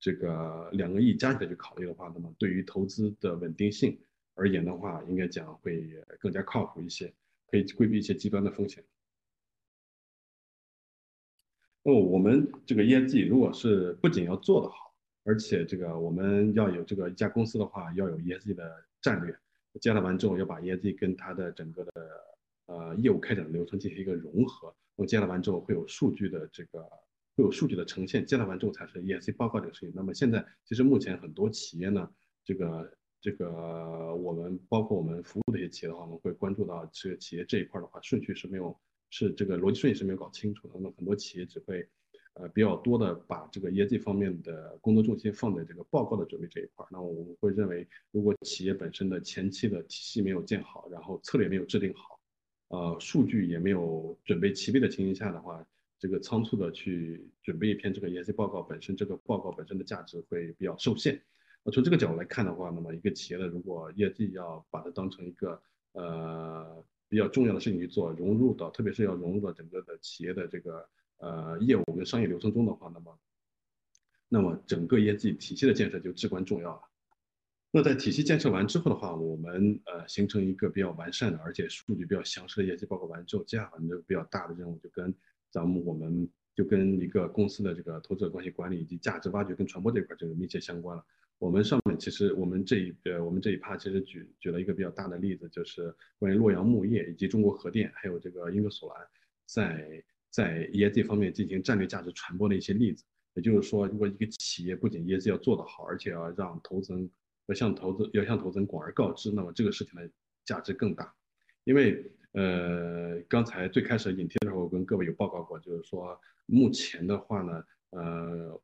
这个两个亿加起来去考虑的话，那么对于投资的稳定性而言的话，应该讲会更加靠谱一些，可以规避一些极端的风险。那么我们这个 ESG 如果是不仅要做得好，而且这个我们要有这个一家公司的话，要有 ESG 的战略，接纳完之后要把 ESG 跟它的整个的呃业务开展的流程进行一个融合。那么接纳完之后会有数据的这个会有数据的呈现，接纳完之后才是 ESG 报告这个事情。那么现在其实目前很多企业呢，这个这个我们包括我们服务的一些企业的话，我们会关注到这个企业这一块的话，顺序是没有是这个逻辑顺序是没有搞清楚的。那么很多企业只会。呃比较多的把这个业绩方面的工作重心放在这个报告的准备这一块儿。那我们会认为，如果企业本身的前期的体系没有建好，然后策略没有制定好，呃，数据也没有准备齐备的情形下的话，这个仓促的去准备一篇这个业绩报告本身，这个报告本身的价值会比较受限。那从这个角度来看的话，那么一个企业的如果业绩要把它当成一个呃比较重要的事情去做，融入到特别是要融入到整个的企业的这个呃业务跟商业流程中的话，那么那么整个业绩体系的建设就至关重要了。那在体系建设完之后的话，我们呃形成一个比较完善的，而且数据比较详实的业绩报告完之后，接下来就比较大的任务就跟咱们我们就跟一个公司的这个投资者关系管理以及价值挖掘跟传播这一块就是密切相关了。我们上面其实我们这一呃我们这一趴其实举举了一个比较大的例子，就是关于洛阳木业以及中国核电还有这个英格索兰在在 ESG 方面进行战略价值传播的一些例子。也就是说，如果一个企业不仅 ESG 要做得好，而且要让投资人要向投资要向投资人广而告之，那么这个事情的价值更大。因为呃刚才最开始引题的时候我跟各位有报告过，就是说目前的话呢，呃。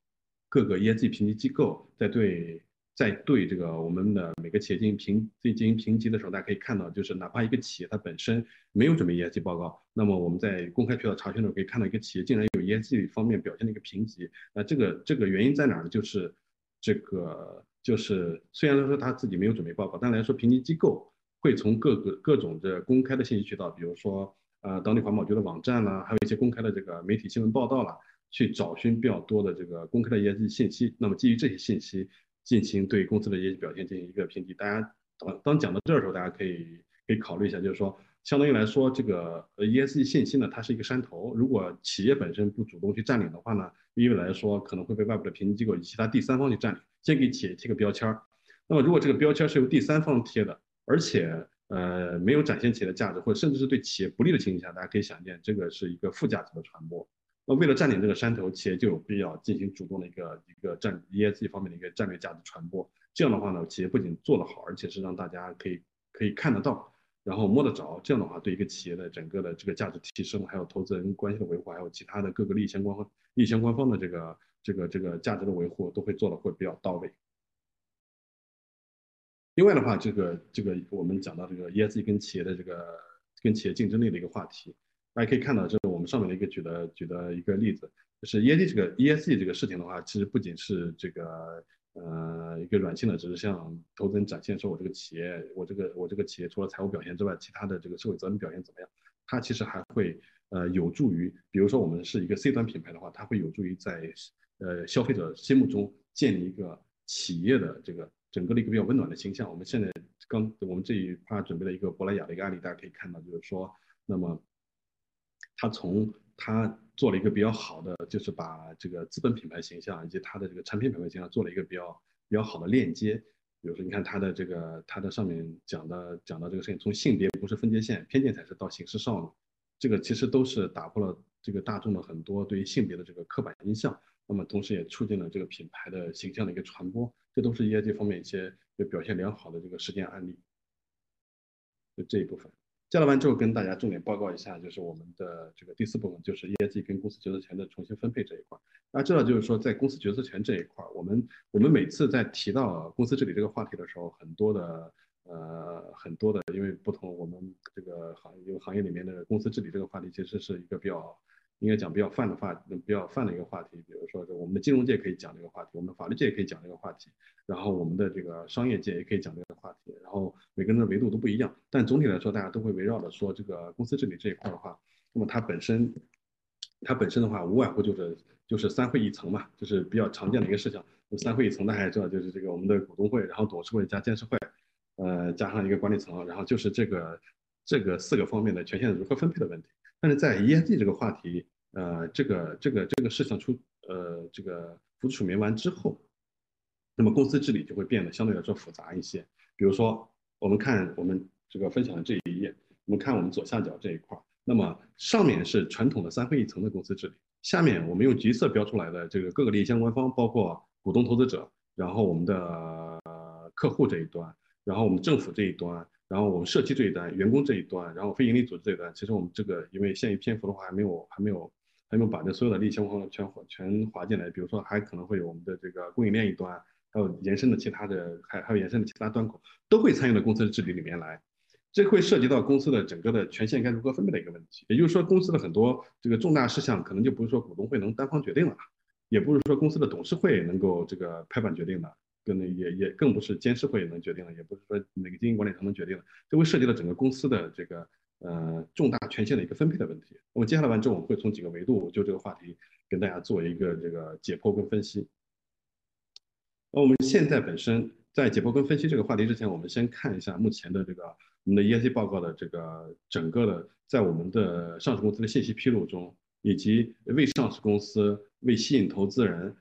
各个 ESG 评级机构在对在对这个我们的每个企业进行评进行评级的时候，大家可以看到，就是哪怕一个企业它本身没有准备 ESG 报告，那么我们在公开渠道查询的时候可以看到，一个企业竟然有 ESG 方面表现的一个评级。那这个这个原因在哪儿呢？就是这个就是虽然说他自己没有准备报告，但来说评级机构会从各个各种的公开的信息渠道，比如说呃当地环保局的网站啦，还有一些公开的这个媒体新闻报道啦。去找寻比较多的这个公开的业绩信息，那么基于这些信息进行对公司的业绩表现进行一个评级。大家当当讲到这儿的时候，大家可以可以考虑一下，就是说，相当于来说，这个 ESG 信息呢，它是一个山头，如果企业本身不主动去占领的话呢，意味来说可能会被外部的评级机构以及其他第三方去占领，先给企业贴个标签儿。那么如果这个标签是由第三方贴的，而且呃没有展现企业的价值，或者甚至是对企业不利的情况下，大家可以想见，这个是一个负价值的传播。那为了占领这个山头，企业就有必要进行主动的一个一个战 ESG 方面的一个战略价值传播。这样的话呢，企业不仅做得好，而且是让大家可以可以看得到，然后摸得着。这样的话，对一个企业的整个的这个价值提升，还有投资人关系的维护，还有其他的各个利益相关方利益相关方的这个这个这个价值的维护，都会做的会比较到位。另外的话，这个这个我们讲到这个 ESG 跟企业的这个跟企业竞争力的一个话题。大家可以看到，这是我我们上面的一个举的举的一个例子，就是 ESG 这个 ESG 这个事情的话，其实不仅是这个呃一个软性的，只是向投资人展现说我这个企业，我这个我这个企业除了财务表现之外，其他的这个社会责任表现怎么样？它其实还会呃有助于，比如说我们是一个 C 端品牌的话，它会有助于在呃消费者心目中建立一个企业的这个整个的一个比较温暖的形象。我们现在刚我们这一趴准备了一个珀莱雅的一个案例，大家可以看到，就是说那么。他从他做了一个比较好的，就是把这个资本品牌形象以及他的这个产品品牌形象做了一个比较比较好的链接。比如说，你看他的这个，他的上面讲的讲到这个事情，从性别不是分界线，偏见才是到醒世少女，这个其实都是打破了这个大众的很多对于性别的这个刻板印象。那么同时也促进了这个品牌的形象的一个传播，这都是业绩方面一些表现良好的这个实践案例。就这一部分。交流完之后，跟大家重点报告一下，就是我们的这个第四部分，就是业绩跟公司决策权的重新分配这一块。大家知道，就是说在公司决策权这一块，我们我们每次在提到公司治理这个话题的时候，很多的呃很多的，因为不同，我们这个行业行业里面的公司治理这个话题，其实是一个比较。应该讲比较泛的话，比较泛的一个话题，比如说，我们的金融界可以讲这个话题，我们的法律界也可以讲这个话题，然后我们的这个商业界也可以讲这个话题，然后每个人的维度都不一样，但总体来说，大家都会围绕着说这个公司治理这一块的话，那么它本身，它本身的话，无外乎就是就是三会一层嘛，就是比较常见的一个事情。三会一层大家也知道，就是这个我们的股东会，然后董事会加监事会，呃，加上一个管理层，然后就是这个这个四个方面的权限如何分配的问题。但是在 ESG 这个话题，呃，这个这个这个事情出，呃，这个浮出水面完之后，那么公司治理就会变得相对来说复杂一些。比如说，我们看我们这个分享的这一页，我们看我们左下角这一块，那么上面是传统的三会一层的公司治理，下面我们用橘色标出来的这个各个利益相关方，包括股东、投资者，然后我们的客户这一端，然后我们政府这一端。然后我们社区这一端，员工这一端，然后非盈利组织这一端，其实我们这个因为限于篇幅的话，还没有还没有还没有把这所有的利益相关全全划进来，比如说还可能会有我们的这个供应链一端，还有延伸的其他的，还还有延伸的其他端口，都会参与到公司的治理里面来。这会涉及到公司的整个的权限该如何分配的一个问题。也就是说，公司的很多这个重大事项，可能就不是说股东会能单方决定了，也不是说公司的董事会能够这个拍板决定的，跟那也也更不是监事会能决定的，也不是说哪个经营管理层能决定的，这会涉及到整个公司的这个呃重大权限的一个分配的问题。那么接下来完之后，我们会从几个维度就这个话题跟大家做一个这个解剖跟分析。那我们现在本身在解剖跟分析这个话题之前，我们先看一下目前的这个。我们的 ESG 报告的这个整个的，在我们的上市公司的信息披露中，以及未上市公司为吸引投资人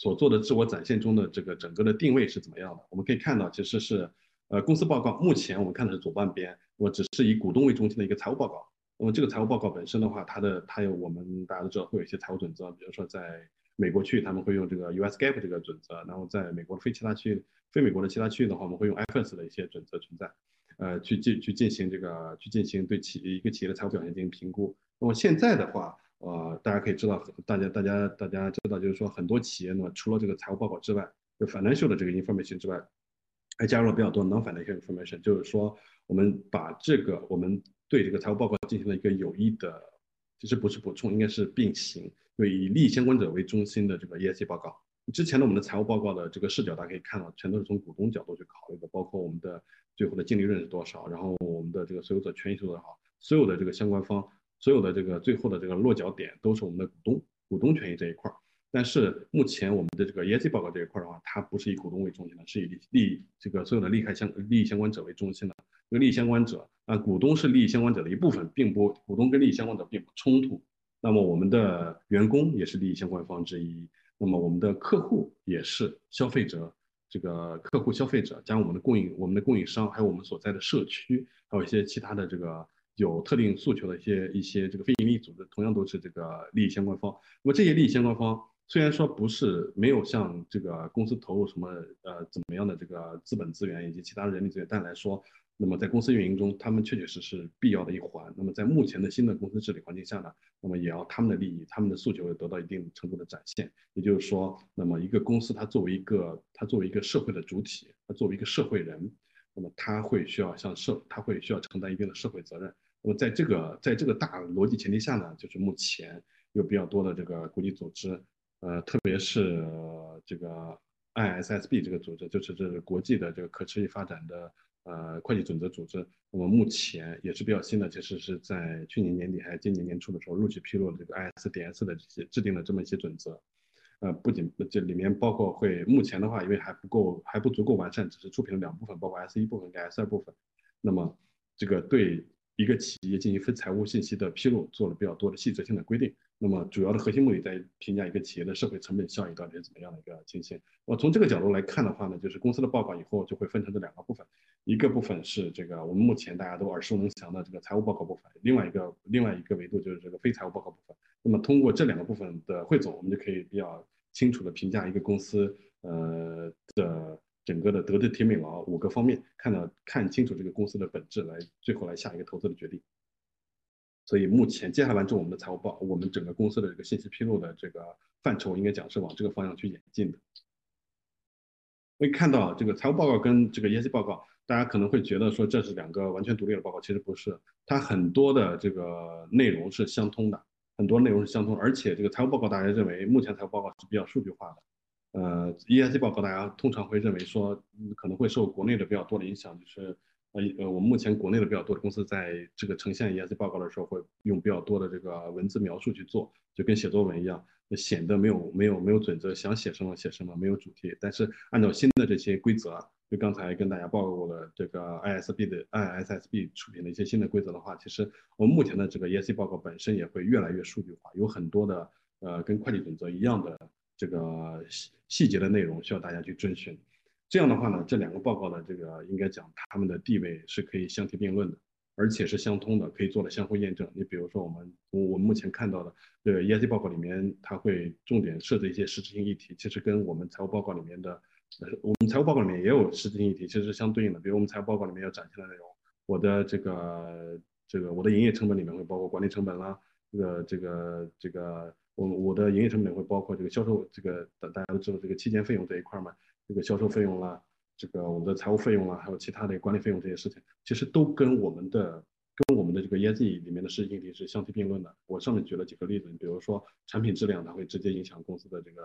所做的自我展现中的这个整个的定位是怎么样的？我们可以看到，其实是，呃，公司报告目前我们看的是左半边，我只是以股东为中心的一个财务报告。那么这个财务报告本身的话，它的它有我们大家都知道会有一些财务准则，比如说在美国区域他们会用这个 US GAAP 这个准则，然后在美国的非其他区域、非美国的其他区域的话，我们会用 IFRS 的一些准则存在。呃，去进去进行这个，去进行对企业一个企业的财务表现进行评估。那么现在的话，呃，大家可以知道，大家大家大家知道，就是说很多企业呢，除了这个财务报告之外，就 financial 的这个 information 之外，还加入了比较多 non-financial information，就是说我们把这个我们对这个财务报告进行了一个有益的，其实不是补充，应该是并行，就以利益相关者为中心的这个 ESG 报告。之前的我们的财务报告的这个视角，大家可以看到，全都是从股东角度去考虑的，包括我们的最后的净利润是多少，然后我们的这个所有者权益是多少，所有的这个相关方，所有的这个最后的这个落脚点都是我们的股东，股东权益这一块儿。但是目前我们的这个 ESG 报告这一块的话，它不是以股东为中心的，是以利利这个所有的利害相利益相关者为中心的。这个利益相关者啊，股东是利益相关者的一部分，并不股东跟利益相关者并不冲突。那么我们的员工也是利益相关方之一。那么我们的客户也是消费者，这个客户消费者加我们的供应，我们的供应商，还有我们所在的社区，还有一些其他的这个有特定诉求的一些一些这个非营利组织，同样都是这个利益相关方。那么这些利益相关方虽然说不是没有向这个公司投入什么呃怎么样的这个资本资源以及其他人力资源，但来说。那么在公司运营中，他们确确实实必要的一环。那么在目前的新的公司治理环境下呢，那么也要他们的利益、他们的诉求得到一定程度的展现。也就是说，那么一个公司它作为一个它作为一个社会的主体，它作为一个社会人，那么它会需要向社，它会需要承担一定的社会责任。那么在这个在这个大逻辑前提下呢，就是目前有比较多的这个国际组织，呃，特别是这个 ISSB 这个组织，就是这个国际的这个可持续发展的。呃，会计准则组织，我们目前也是比较新的，其实是在去年年底还是今年年初的时候，陆续披露了这个 ISDS 的这些制定的这么一些准则。呃，不仅这里面包括会，目前的话，因为还不够，还不足够完善，只是出品了两部分，包括 S 一部分跟 S 二部分。那么这个对一个企业进行非财务信息的披露，做了比较多的细则性的规定。那么主要的核心目的在于评价一个企业的社会成本效益到底是怎么样的一个情形。我从这个角度来看的话呢，就是公司的报告以后就会分成这两个部分，一个部分是这个我们目前大家都耳熟能详的这个财务报告部分，另外一个另外一个维度就是这个非财务报告部分。那么通过这两个部分的汇总，我们就可以比较清楚的评价一个公司呃的整个的德智体美劳五个方面，看到看清楚这个公司的本质，来最后来下一个投资的决定。所以目前接下来完成我们的财务报，我们整个公司的这个信息披露的这个范畴，应该讲是往这个方向去演进的。可以看到这个财务报告跟这个业绩报告，大家可能会觉得说这是两个完全独立的报告，其实不是，它很多的这个内容是相通的，很多内容是相通，而且这个财务报告大家认为目前财务报告是比较数据化的，呃，ESG 报告大家通常会认为说可能会受国内的比较多的影响，就是。呃呃，我们目前国内的比较多的公司，在这个呈现 ESG 报告的时候，会用比较多的这个文字描述去做，就跟写作文一样，显得没有没有没有准则，想写什么写什么，没有主题。但是按照新的这些规则，就刚才跟大家报告过的这个 ISB 的 ISSB 出品的一些新的规则的话，其实我们目前的这个 ESG 报告本身也会越来越数据化，有很多的呃跟会计准则一样的这个细细节的内容需要大家去遵循。这样的话呢，这两个报告的这个应该讲，他们的地位是可以相提并论的，而且是相通的，可以做了相互验证。你比如说，我们我我们目前看到的这个 ESG 报告里面，它会重点设置一些实质性议题，其实跟我们财务报告里面的，呃，我们财务报告里面也有实质性议题，其实是相对应的。比如我们财务报告里面要展现的内容，我的这个这个我的营业成本里面会包括管理成本啦，这个这个这个，我我的营业成本会包括这个销售，这个大大家都知道这个期间费用这一块嘛，这个销售费用啦，这个我们的财务费用啦，还有其他的管理费用这些事情，其实都跟我们的跟我们的这个 ESG 里面的实际议题是相提并论的。我上面举了几个例子，你比如说产品质量，它会直接影响公司的这个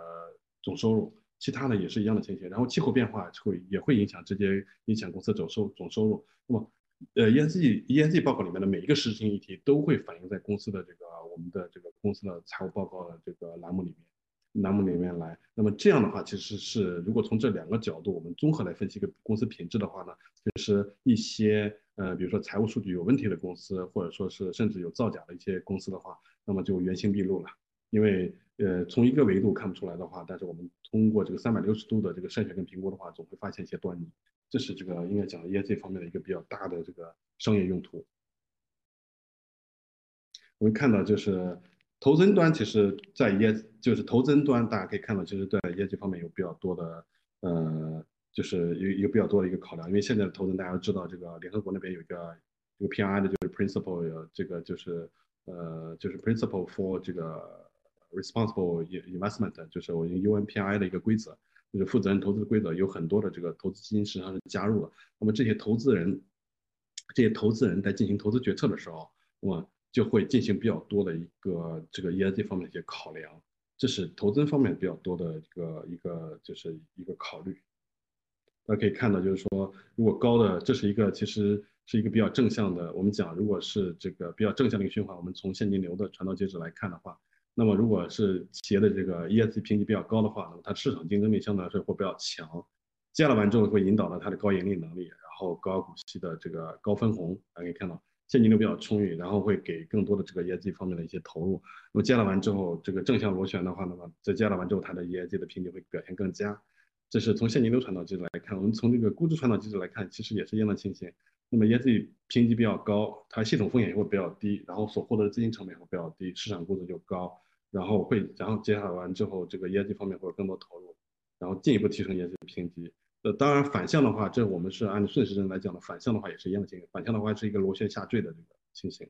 总收入，其他的也是一样的情形。然后气候变化会也会影响直接影响公司总收总收入。那么呃，ESG ESG 报告里面的每一个实行议题都会反映在公司的这个我们的这个公司的财务报告的这个栏目里面，栏目里面来。那么这样的话，其实是如果从这两个角度我们综合来分析一个公司品质的话呢，就是一些呃，比如说财务数据有问题的公司，或者说是甚至有造假的一些公司的话，那么就原形毕露了。因为呃，从一个维度看不出来的话，但是我们通过这个三百六十度的这个筛选跟评估的话，总会发现一些端倪。这是这个应该讲 ESG 方面的一个比较大的这个商业用途。我们看到就是投资端，其实在 ES 就是投资端，大家可以看到，其实在 ESG 方面有比较多的呃，就是有有比较多的一个考量。因为现在的投资，大家都知道，这个联合国那边有一个这个 PRI 的，就是 Principle，这个就是呃就是 Principle for 这个 Responsible Investment，就是我用 UNPRI 的一个规则。就是负责任投资的规则，有很多的这个投资基金实际上是加入了。那么这些投资人，这些投资人在进行投资决策的时候，那么就会进行比较多的一个这个 ESG 方面的一些考量。这是投资方面比较多的一个一个就是一个考虑。大家可以看到，就是说，如果高的，这是一个其实是一个比较正向的。我们讲，如果是这个比较正向的一个循环，我们从现金流的传导机制来看的话。那么，如果是企业的这个 ESG 评级比较高的话，那么它市场竞争力相对来说会比较强。接下来完之后会引导到它的高盈利能力，然后高股息的这个高分红。大家可以看到现金流比较充裕，然后会给更多的这个 ESG 方面的一些投入。那么接下来完之后，这个正向螺旋的话，那么在接下来完之后，它的 ESG 的评级会表现更佳。这是从现金流传导机制来看，我们从这个估值传导机制来看，其实也是一样的情形。那么 ESG 评级比较高，它系统风险也会比较低，然后所获得的资金成本也会比较低，市场估值就高。然后会，然后接下来完之后，这个 ESG 方面会有更多投入，然后进一步提升 ESG 评级。呃，当然反向的话，这我们是按顺时针来讲的，反向的话也是一样的情形。反向的话是一个螺旋下坠的这个情形。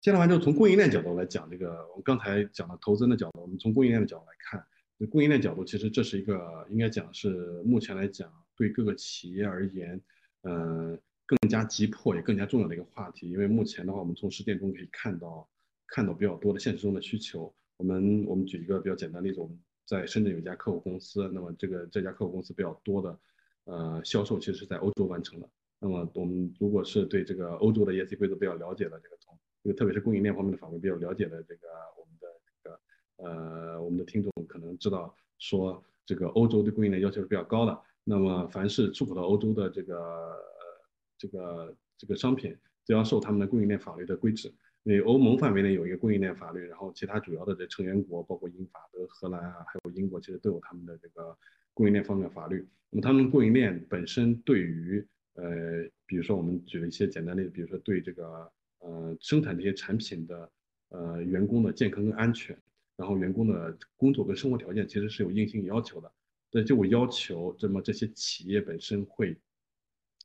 接下来完之后，从供应链角度来讲，这个我们刚才讲的投资的角度，我们从供应链的角度来看，供应链角度其实这是一个应该讲是目前来讲对各个企业而言，呃，更加急迫也更加重要的一个话题。因为目前的话，我们从实践中可以看到。看到比较多的现实中的需求，我们我们举一个比较简单例子，我们在深圳有一家客户公司，那么这个这家客户公司比较多的呃销售其实是在欧洲完成的。那么我们如果是对这个欧洲的 ESG 规则比较了解的，这个从这个特别是供应链方面的法规比较了解的这个我们的这个呃我们的听众可能知道说这个欧洲对供应链要求是比较高的。那么凡是出口到欧洲的这个这个这个商品都要受他们的供应链法律的规制。因为欧盟范围内有一个供应链法律，然后其他主要的这成员国，包括英法德、荷兰啊，还有英国，其实都有他们的这个供应链方面的法律。那么他们供应链本身对于呃，比如说我们举了一些简单例子，比如说对这个呃生产这些产品的呃员工的健康跟安全，然后员工的工作跟生活条件，其实是有硬性要求的。对，就我要求，这么这些企业本身会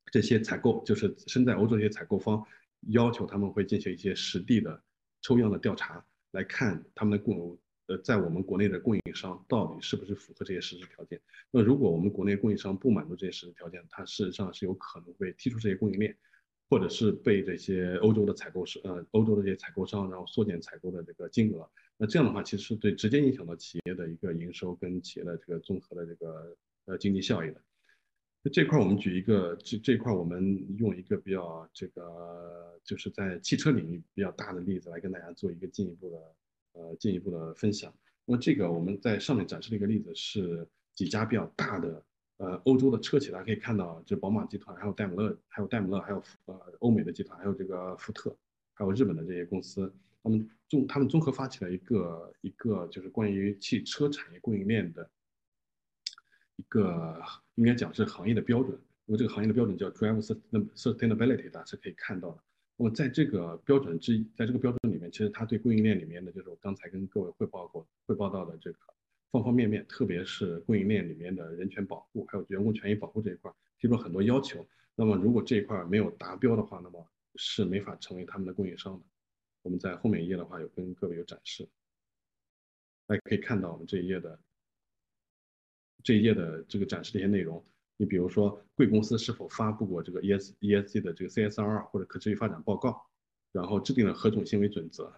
这些采购，就是身在欧洲这些采购方。要求他们会进行一些实地的抽样的调查，来看他们的供呃在我们国内的供应商到底是不是符合这些实质条件。那如果我们国内供应商不满足这些实质条件，它事实上是有可能被踢出这些供应链，或者是被这些欧洲的采购商呃欧洲的这些采购商然后缩减采购的这个金额。那这样的话，其实是对直接影响到企业的一个营收跟企业的这个综合的这个呃经济效益的。这块我们举一个，这这块我们用一个比较这个，就是在汽车领域比较大的例子来跟大家做一个进一步的，呃，进一步的分享。那么这个我们在上面展示的一个例子是几家比较大的，呃，欧洲的车企，大家可以看到，就宝马集团，还有戴姆勒，还有戴姆勒，还有呃欧美的集团，还有这个福特，还有日本的这些公司，他们综他们综合发起了一个一个就是关于汽车产业供应链的。一个应该讲是行业的标准，那么这个行业的标准叫 Drive Sustainability，大家是可以看到的。那么在这个标准之，在这个标准里面，其实它对供应链里面的，就是我刚才跟各位汇报过、汇报到的这个方方面面，特别是供应链里面的人权保护，还有员工权益保护这一块，提出了很多要求。那么如果这一块没有达标的话，那么是没法成为他们的供应商的。我们在后面一页的话有跟各位有展示，大家可以看到我们这一页的这一页的这个展示的一些内容。你比如说，贵公司是否发布过这个 E S E S G 的这个 C S R 或者可持续发展报告，然后制定了何种行为准则？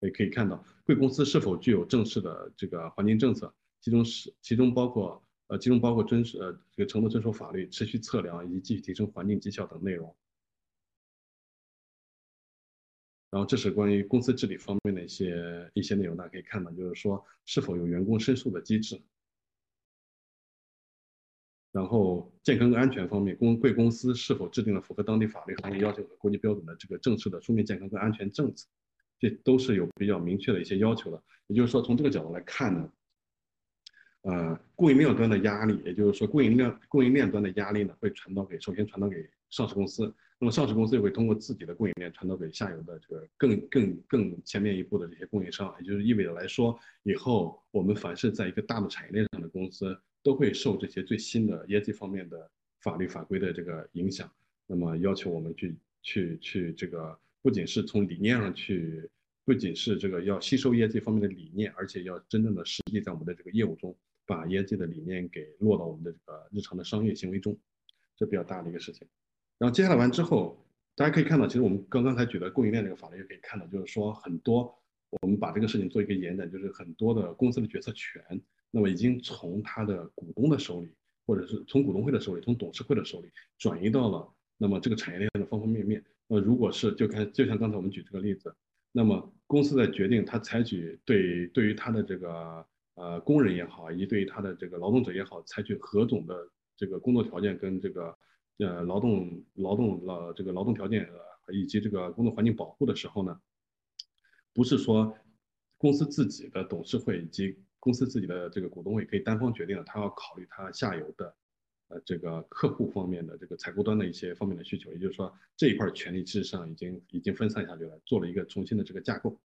也可以看到，贵公司是否具有正式的这个环境政策，其中是其中包括呃其中包括遵守呃这个承诺遵守法律、持续测量以及继续提升环境绩效等内容。然后这是关于公司治理方面的一些一些内容，大家可以看到，就是说是否有员工申诉的机制。然后健康跟安全方面，公贵公司是否制定了符合当地法律、行业要求和国际标准的这个正式的书面健康跟安全政策？这都是有比较明确的一些要求的。也就是说，从这个角度来看呢，呃，供应链端的压力，也就是说供应链供应链端的压力呢，会传导给首先传导给上市公司，那么上市公司也会通过自己的供应链传导给下游的这个更更更前面一步的这些供应商，也就是意味着来说，以后我们凡是在一个大的产业链上的公司。都会受这些最新的业绩方面的法律法规的这个影响，那么要求我们去去去这个，不仅是从理念上去，不仅是这个要吸收业绩方面的理念，而且要真正的实际在我们的这个业务中，把业绩的理念给落到我们的这个日常的商业行为中，这比较大的一个事情。然后接下来完之后，大家可以看到，其实我们刚刚才举的供应链这个法律也可以看到，就是说很多我们把这个事情做一个延展，就是很多的公司的决策权。那么已经从他的股东的手里，或者是从股东会的手里，从董事会的手里转移到了那么这个产业链的方方面面。那如果是就看就像刚才我们举这个例子，那么公司在决定他采取对对于他的这个呃工人也好，以及对于他的这个劳动者也好，采取何种的这个工作条件跟这个呃劳动劳动劳这个劳动条件呃以及这个工作环境保护的时候呢，不是说公司自己的董事会以及公司自己的这个股东会可以单方决定了，他要考虑他下游的，呃，这个客户方面的这个采购端的一些方面的需求，也就是说这一块权力事实上已经已经分散下去了，做了一个重新的这个架构，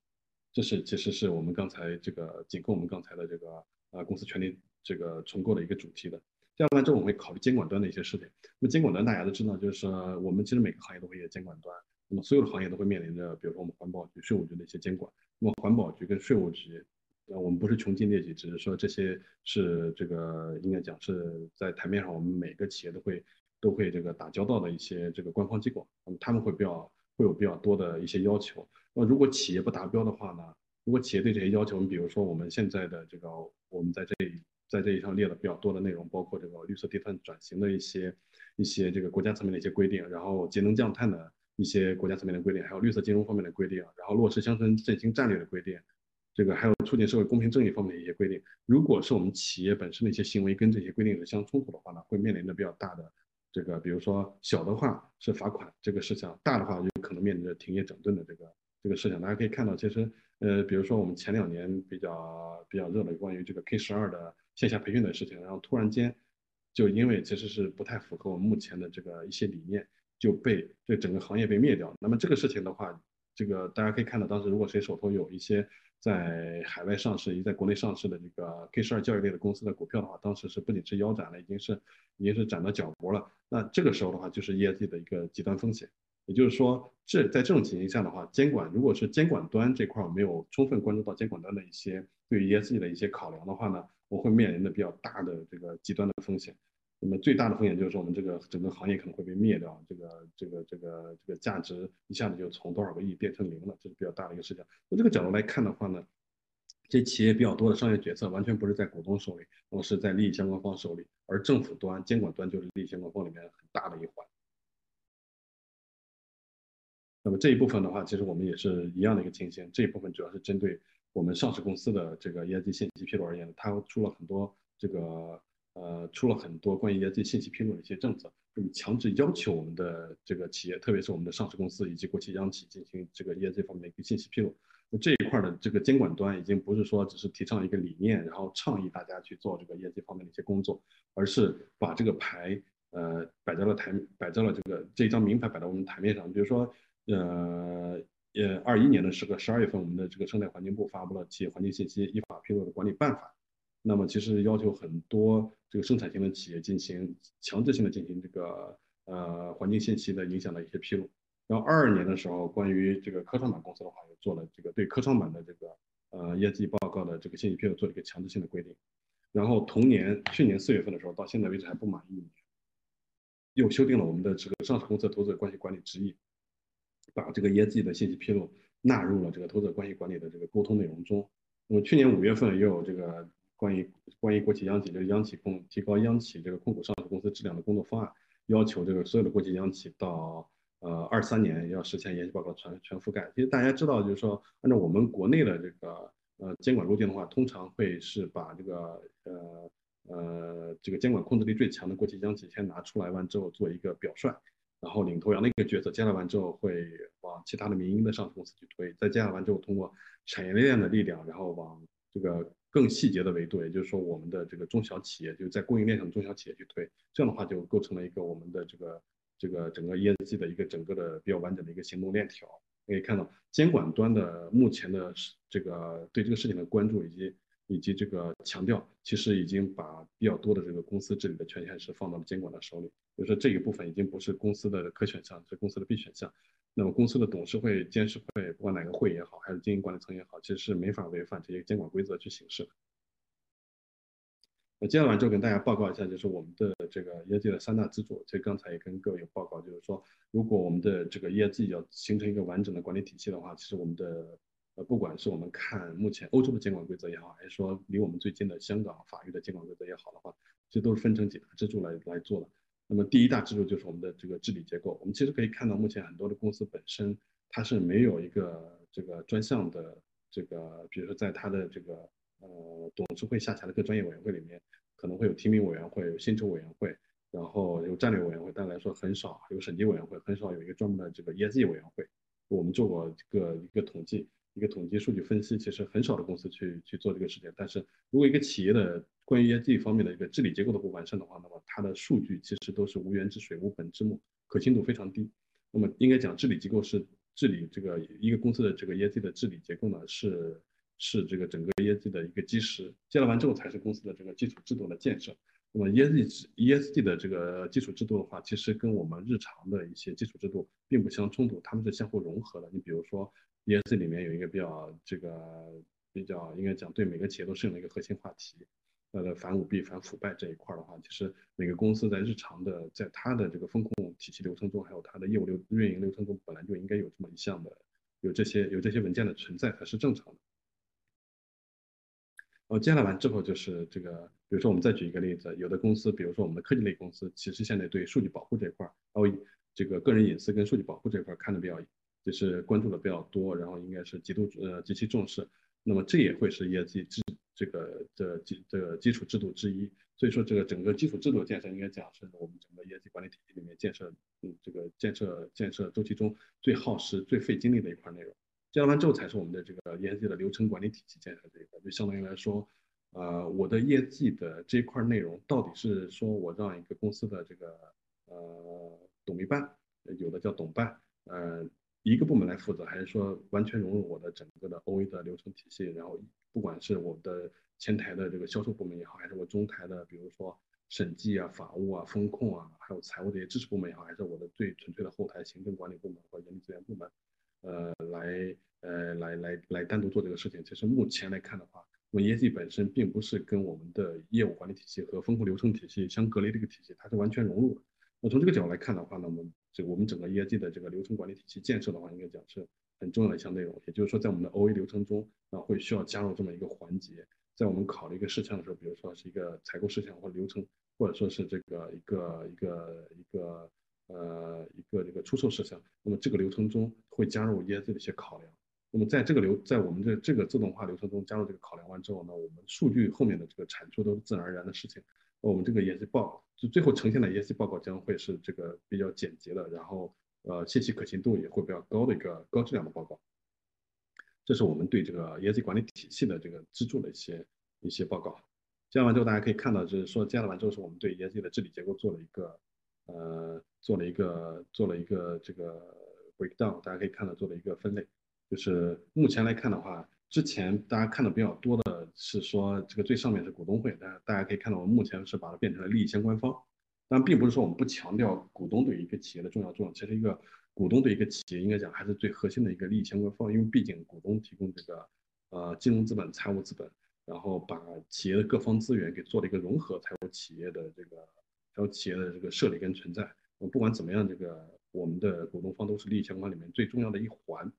这是其实是我们刚才这个仅供我们刚才的这个呃公司权力这个重构的一个主题的。接下来之后我们会考虑监管端的一些事情。那么监管端大家都知道，就是我们其实每个行业都会有监管端，那么所有的行业都会面临着，比如说我们环保局、税务局的一些监管。那么环保局跟税务局。呃，我们不是穷尽列举，只是说这些是这个应该讲是在台面上，我们每个企业都会都会这个打交道的一些这个官方机构，那么他们会比较会有比较多的一些要求。那如果企业不达标的话呢？如果企业对这些要求，你比如说我们现在的这个我们在这里在这一上列了比较多的内容，包括这个绿色低碳转型的一些一些这个国家层面的一些规定，然后节能降碳的一些国家层面的规定，还有绿色金融方面的规定，然后落实乡村振兴战略的规定。这个还有促进社会公平正义方面的一些规定，如果是我们企业本身的一些行为跟这些规定是相冲突的话呢，会面临着比较大的这个，比如说小的话是罚款这个事项，大的话就可能面临着停业整顿的这个这个事项。大家可以看到，其实呃，比如说我们前两年比较比较热的关于这个 K 十二的线下培训的事情，然后突然间就因为其实是不太符合我们目前的这个一些理念，就被这整个行业被灭掉。那么这个事情的话，这个大家可以看到，当时如果谁手头有一些。在海外上市以及在国内上市的这个 K 十二教育类的公司的股票的话，当时是不仅是腰斩了，已经是已经是斩到脚脖了。那这个时候的话，就是 ESG 的一个极端风险。也就是说，这在这种情形下的话，监管如果是监管端这块没有充分关注到监管端的一些对于 ESG 的一些考量的话呢，我会面临的比较大的这个极端的风险。那么最大的风险就是，我们这个整个行业可能会被灭掉，这个这个这个这个价值一下子就从多少个亿变成零了，这是比较大的一个事情。从这个角度来看的话呢，这企业比较多的商业决策完全不是在股东手里，而是在利益相关方手里，而政府端监管端就是利益相关方里面很大的一环。那么这一部分的话，其实我们也是一样的一个情形，这一部分主要是针对我们上市公司的这个 ESG 信息披露而言，它出了很多这个。呃，出了很多关于 ESG 信息披露的一些政策，就是强制要求我们的这个企业，特别是我们的上市公司以及国企央企进行这个 ESG 方面的一个信息披露。那这一块的这个监管端已经不是说只是提倡一个理念，然后倡议大家去做这个 ESG 方面的一些工作，而是把这个牌呃摆在了台，摆在了这个这一张名牌摆在我们台面上。比如说，呃呃，二一年的时个十二月份，我们的这个生态环境部发布了企业环境信息依法披露的管理办法。那么其实要求很多这个生产型的企业进行强制性的进行这个呃环境信息的影响的一些披露，然后二二年的时候，关于这个科创板公司的话，又做了这个对科创板的这个呃业绩报告的这个信息披露做了一个强制性的规定。然后同年去年四月份的时候，到现在为止还不满一年，又修订了我们的这个上市公司投资者关系管理指引，把这个业绩的信息披露纳入了这个投资者关系管理的这个沟通内容中。那么去年五月份又有这个关于关于国企央企就是央企控提高央企这个控股上市公司质量的工作方案，要求这个所有的国企央企到呃二三年要实现研究报告全全覆盖。其实大家知道，就是说按照我们国内的这个呃监管路径的话，通常会是把这个呃呃这个监管控制力最强的国企央企先拿出来完之后做一个表率，然后领头羊的一个角色，接下来完之后会往其他的民营的上市公司去推，再接下来完之后通过产业链的力量，然后往这个更细节的维度，也就是说我们的这个中小企业，就在供应链上的中小企业去推，这样的话就构成了一个我们的这个这个整个 ESG 的一个整个的比较完整的一个行动链条。可以看到监管端的目前的这个对这个事情的关注以及以及这个强调，其实已经把比较多的这个公司治理的权限是放到了监管的手里，就是说这一部分已经不是公司的可选项，是公司的必选项。那么公司的董事会、监事会，不管哪个会也好，还是经营管理层也好，其实是没法违反这些监管规则去行事的。那接下来就跟大家报告一下，就是我们的这个业绩的三大支柱。其实刚才也跟各位有报告，就是说，如果我们的这个业绩要形成一个完整的管理体系的话，其实我们的呃，不管是我们看目前欧洲的监管规则也好，还是说离我们最近的香港法律的监管规则也好的话，这都是分成几大支柱来来做的。那么第一大支柱就是我们的这个治理结构。我们其实可以看到，目前很多的公司本身它是没有一个这个专项的这个，比如说在它的这个呃董事会下辖的各专业委员会里面，可能会有提名委员会、有薪酬委员会，然后有战略委员会，但来说很少有审计委员会，很少有一个专门的这个 ESG 委员会。我们做过一个一个统计。一个统计数据分析，其实很少的公司去去做这个事情。但是如果一个企业的关于 ESG 方面的一个治理结构的不完善的话，那么它的数据其实都是无源之水、无本之木，可信度非常低。那么应该讲，治理机构是治理这个一个公司的这个 ESG 的治理结构呢，是是这个整个 ESG 的一个基石。建了完之后，才是公司的这个基础制度的建设。那么 ESG ESG 的这个基础制度的话，其实跟我们日常的一些基础制度并不相冲突，它们是相互融合的。你比如说。ESG 里面有一个比较这个比较应该讲对每个企业都适用的一个核心话题，呃，反舞弊、反腐败这一块的话，其实每个公司在日常的在它的这个风控体系流程中，还有它的业务流运营流程中，本来就应该有这么一项的，有这些有这些文件的存在才是正常的。呃，接下来完之后就是这个，比如说我们再举一个例子，有的公司，比如说我们的科技类公司，其实现在对数据保护这一块，哦这个个人隐私跟数据保护这一块看的比较。就是关注的比较多，然后应该是极度呃极其重视，那么这也会是业绩制这个的基这个基础制度之一。所以说这个整个基础制度建设应该讲是我们整个业绩管理体系里面建设嗯这个建设建设周期中最耗时最费精力的一块内容。建完之后才是我们的这个业绩的流程管理体系建设这一块。就相当于来说，呃我的业绩的这一块内容到底是说我让一个公司的这个呃董秘办，有的叫董办，呃。一个部门来负责，还是说完全融入我的整个的 OA 的流程体系？然后不管是我的前台的这个销售部门也好，还是我中台的，比如说审计啊、法务啊、风控啊，还有财务这些支持部门也好，还是我的最纯粹的后台行政管理部门和人力资源部门，呃，来呃来来来单独做这个事情。其实目前来看的话，我们业绩本身并不是跟我们的业务管理体系和风控流程体系相隔离的一个体系，它是完全融入的。那从这个角度来看的话，呢，我们我们整个 ESG 的这个流程管理体系建设的话，应该讲是很重要的一项内容。也就是说，在我们的 OA 流程中，啊，会需要加入这么一个环节，在我们考虑一个事项的时候，比如说是一个采购事项或流程，或者说是这个一个一个一个呃一个这个出售事项，那么这个流程中会加入 ESG 的一些考量。那么在这个流在我们的这个自动化流程中加入这个考量完之后呢，我们数据后面的这个产出都是自然而然的事情。我们这个 ESG 报就最后呈现的业绩报告将会是这个比较简洁的，然后呃信息可信度也会比较高的一个高质量的报告。这是我们对这个 ESG 管理体系的这个支柱的一些一些报告。讲完之后，大家可以看到，就是说讲完之后，是我们对 ESG 的治理结构做了一个呃做了一个做了一个这个 breakdown，大家可以看到做了一个分类。就是目前来看的话，之前大家看的比较多的。是说这个最上面是股东会，大家大家可以看到，我们目前是把它变成了利益相关方，但并不是说我们不强调股东对于一个企业的重要作用。其实一个股东对一个企业应该讲还是最核心的一个利益相关方，因为毕竟股东提供这个呃金融资本、财务资本，然后把企业的各方资源给做了一个融合，才有企业的这个才有企业的这个设立跟存在。不管怎么样，这个我们的股东方都是利益相关里面最重要的一环。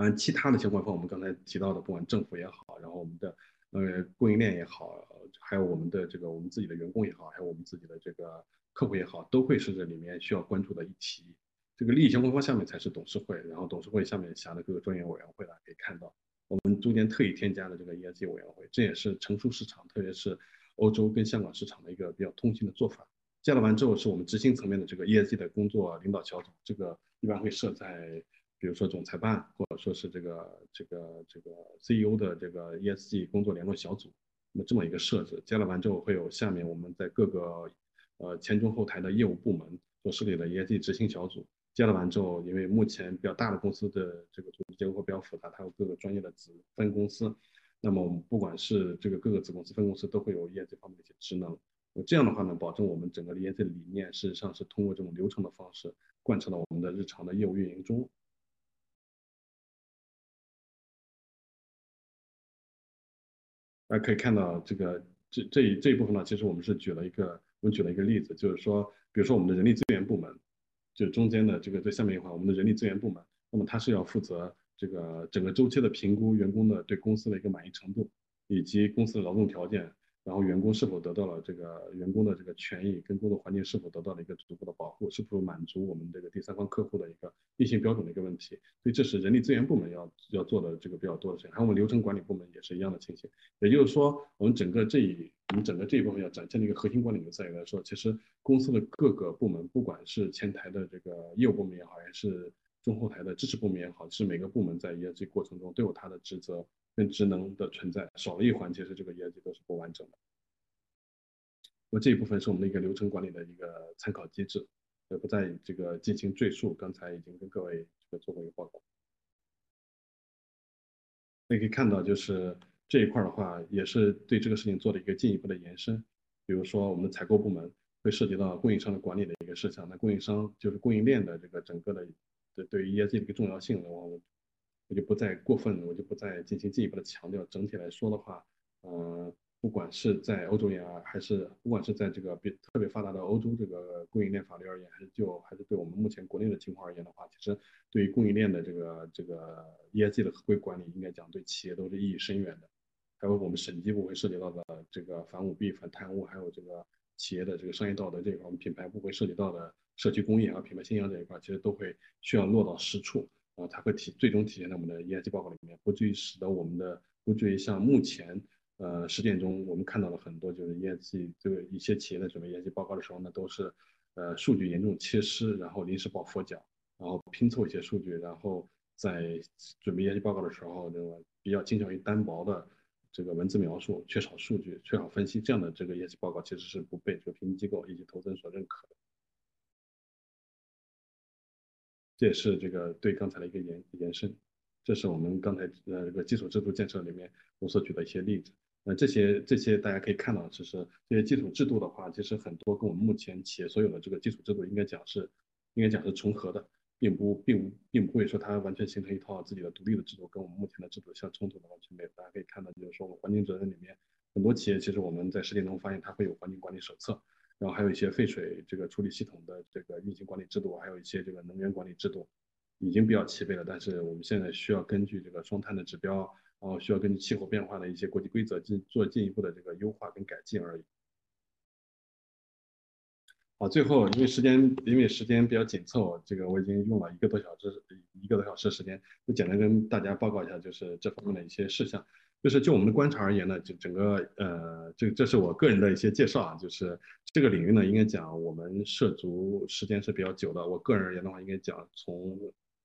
当然，其他的相关方，我们刚才提到的，不管政府也好，然后我们的呃供应链也好，还有我们的这个我们自己的员工也好，还有我们自己的这个客户也好，都会是这里面需要关注的一题。这个利益相关方下面才是董事会，然后董事会下面辖的各个专业委员会呢，可以看到我们中间特意添加了这个 ESG 委员会，这也是成熟市场，特别是欧洲跟香港市场的一个比较通行的做法。建了完之后，是我们执行层面的这个 ESG 的工作领导小组，这个一般会设在，比如说总裁办，或者说是这个这个这个 CEO 的这个 ESG 工作联络小组。那么这么一个设置，加了完之后，会有下面我们在各个呃前中后台的业务部门所设立的 ESG 执行小组。接了完之后，因为目前比较大的公司的这个组织结构会比较复杂，它有各个专业的子分公司。那么我们不管是这个各个子公司、分公司，都会有 ESG 方面的一些职能。那这样的话呢，保证我们整个 ESG 理念，事实上是通过这种流程的方式贯彻到我们的日常的业务运营中。大家可以看到，这个这这一这一部分呢，其实我们是举了一个，我们举了一个例子，就是说，比如说我们的人力资源部门，就中间的这个最下面一块，我们的人力资源部门，那么它是要负责这个整个周期的评估员工的对公司的一个满意程度，以及公司的劳动条件。然后员工是否得到了这个员工的这个权益跟工作环境是否得到了一个足够的保护，是否满足我们这个第三方客户的一个硬性标准的一个问题，所以这是人力资源部门要要做的这个比较多的事情。还有我们流程管理部门也是一样的情形，也就是说，我们整个这一我们整个这一部分要展现的一个核心管理的在于来说，其实公司的各个部门，不管是前台的这个业务部门也好，还是中后台的支持部门也好，是每个部门在 ESG 过程中都有它的职责。跟职能的存在少了一环，其实这个业绩都是不完整的。那这一部分是我们的一个流程管理的一个参考机制，也，不再这个进行赘述。刚才已经跟各位这个做过一个报告。那可以看到，就是这一块的话，也是对这个事情做了一个进一步的延伸。比如说，我们的采购部门会涉及到供应商的管理的一个事项。那供应商就是供应链的这个整个的对对于 ESG 的一个重要性，我。我就不再过分，我就不再进行进一步的强调。整体来说的话，呃，不管是在欧洲也好，还是不管是在这个别特别发达的欧洲这个供应链法律而言，还是就还是对我们目前国内的情况而言的话，其实对于供应链的这个这个 ESG 的合规管理，应该讲对企业都是意义深远的。还有我们审计部会涉及到的这个反舞弊、反贪污，还有这个企业的这个商业道德这一块，我们品牌部会涉及到的社区公益和品牌信仰这一块，其实都会需要落到实处。啊，它会体最终体现在我们的 ESG 报告里面，不至于使得我们的不至于像目前呃实践中我们看到了很多就是 ESG 这个一些企业在准备 ESG 报告的时候呢，都是呃数据严重缺失，然后临时抱佛脚，然后拼凑一些数据，然后在准备 ESG 报告的时候，这个比较倾向于单薄的这个文字描述，缺少数据，缺少分析，这样的这个业绩报告其实是不被这个评级机构以及投资人所认可的。这也是这个对刚才的一个延延伸，这是我们刚才呃这个基础制度建设里面我所举的一些例子。那这些这些大家可以看到，其实这些基础制度的话，其实很多跟我们目前企业所有的这个基础制度应该讲是应该讲是重合的，并不并并不会说它完全形成一套自己的独立的制度，跟我们目前的制度相冲突的完全没有。大家可以看到，就是说我们环境责任里面很多企业其实我们在实践中发现它会有环境管理手册。然后还有一些废水这个处理系统的这个运行管理制度，还有一些这个能源管理制度，已经比较齐备了。但是我们现在需要根据这个双碳的指标，然后需要根据气候变化的一些国际规则进做进一步的这个优化跟改进而已。好，最后因为时间因为时间比较紧凑，这个我已经用了一个多小时一个多小时时间，就简单跟大家报告一下，就是这方面的一些事项。就是就我们的观察而言呢，就整个呃，这这是我个人的一些介绍啊。就是这个领域呢，应该讲我们涉足时间是比较久的。我个人而言的话，应该讲从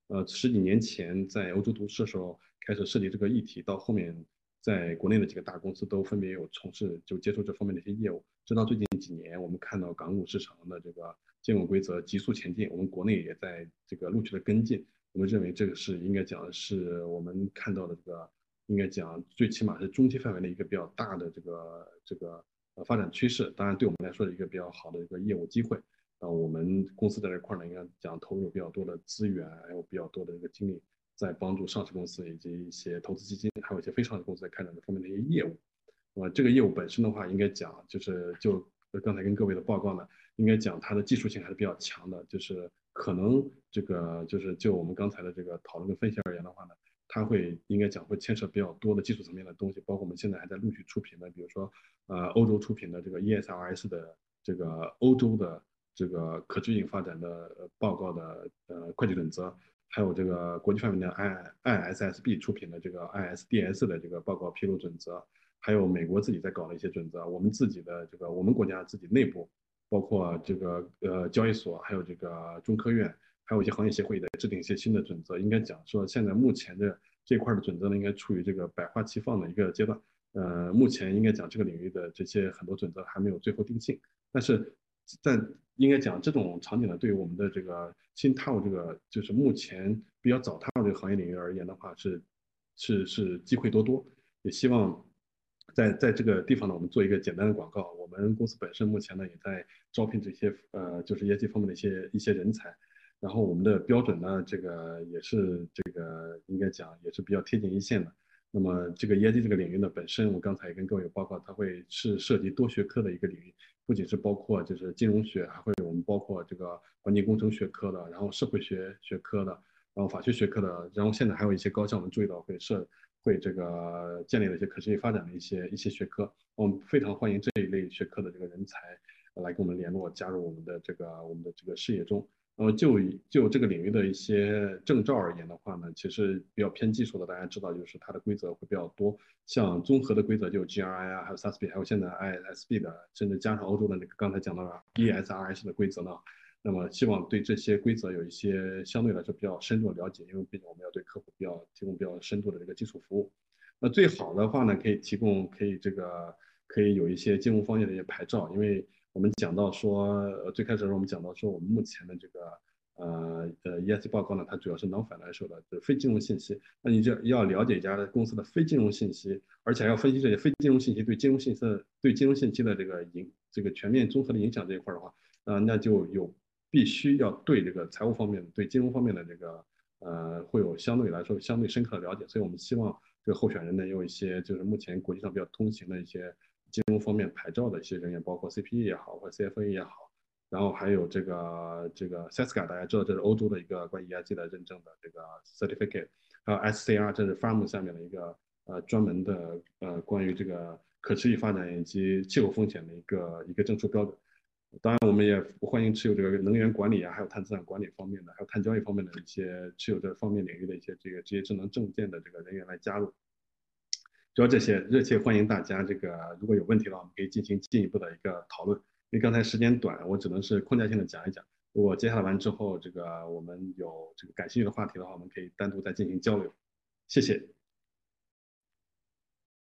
呃十几年前在欧洲读书的时候开始涉及这个议题，到后面在国内的几个大公司都分别有从事就接触这方面的一些业务。直到最近几年，我们看到港股市场的这个监管规则急速前进，我们国内也在这个陆续的跟进。我们认为这个是应该讲是我们看到的这个。应该讲，最起码是中期范围的一个比较大的这个这个呃发展趋势，当然对我们来说是一个比较好的一个业务机会。那，我们公司在这块呢，应该讲投入比较多的资源，还有比较多的这个精力，在帮助上市公司以及一些投资基金，还有一些非上市公司在开展这方面的一些业务。那么，这个业务本身的话，应该讲就是就刚才跟各位的报告呢，应该讲它的技术性还是比较强的，就是可能这个就是就我们刚才的这个讨论跟分析而言的话呢，它会应该讲会牵涉比较多的技术层面的东西，包括我们现在还在陆续出品的，比如说呃欧洲出品的这个 ESRS 的这个欧洲的。这个可持续发展的报告的呃会计准则，还有这个国际范围的 I ISSB 出品的这个 ISDS 的这个报告披露准则，还有美国自己在搞的一些准则，我们自己的这个我们国家自己内部，包括这个呃交易所，还有这个中科院，还有一些行业协会在制定一些新的准则。应该讲说，现在目前的这块的准则呢，应该处于这个百花齐放的一个阶段。呃，目前应该讲这个领域的这些很多准则还没有最后定性，但是在应该讲这种场景呢，对于我们的这个新踏入这个就是目前比较早踏入这个行业领域而言的话，是是是机会多多。也希望在在这个地方呢，我们做一个简单的广告。我们公司本身目前呢也在招聘这些呃就是业绩方面的一些一些人才。然后我们的标准呢，这个也是这个应该讲也是比较贴近一线的。那么这个 ESG 这个领域呢，本身我刚才也跟各位有报告，它会是涉及多学科的一个领域。不仅是包括就是金融学，还会我们包括这个环境工程学科的，然后社会学学科的，然后法学学科的，然后现在还有一些高校，我们注意到会设会这个建立了一些可持续发展的一些一些学科，我们非常欢迎这一类学科的这个人才来跟我们联络，加入我们的这个我们的这个事业中。那么就就这个领域的一些证照而言的话呢，其实比较偏技术的，大家知道就是它的规则会比较多，像综合的规则就有 GRI 啊，还有 SASB，还有现在 ISB 的，甚至加上欧洲的那个刚才讲到的 ESRS 的规则呢。那么希望对这些规则有一些相对来说比较深入的了解，因为毕竟我们要对客户比较提供比较深度的这个基础服务。那最好的话呢，可以提供可以这个可以有一些金融方面的一些牌照，因为。我们讲到说，呃，最开始我们讲到说，我们目前的这个，呃呃，ES 报告呢，它主要是囊括来说的，就是非金融信息。那你就要了解一家公司的非金融信息，而且要分析这些非金融信息对金融信息的对金融信息的这个影，这个全面综合的影响这一块的话，呃，那就有必须要对这个财务方面、对金融方面的这个，呃，会有相对来说相对深刻的了解。所以我们希望这个候选人呢，有一些就是目前国际上比较通行的一些。金融方面牌照的一些人员，包括 CPE 也好，或者 CFA 也好，然后还有这个这个 SESCA，大家知道这是欧洲的一个关于 ESG 的认证的这个 certificate，还有 SCR，这是 FARM 下面的一个呃专门的呃关于这个可持续发展以及气候风险的一个一个证书标准。当然，我们也欢迎持有这个能源管理啊，还有碳资产管理方面的，还有碳交易方面的一些持有这方面领域的一些这个职业智能证件的这个人员来加入。主要这些，热切欢迎大家。这个如果有问题的话，我们可以进行进一步的一个讨论。因为刚才时间短，我只能是框架性的讲一讲。如果接下来完之后，这个我们有这个感兴趣的话题的话，我们可以单独再进行交流。谢谢。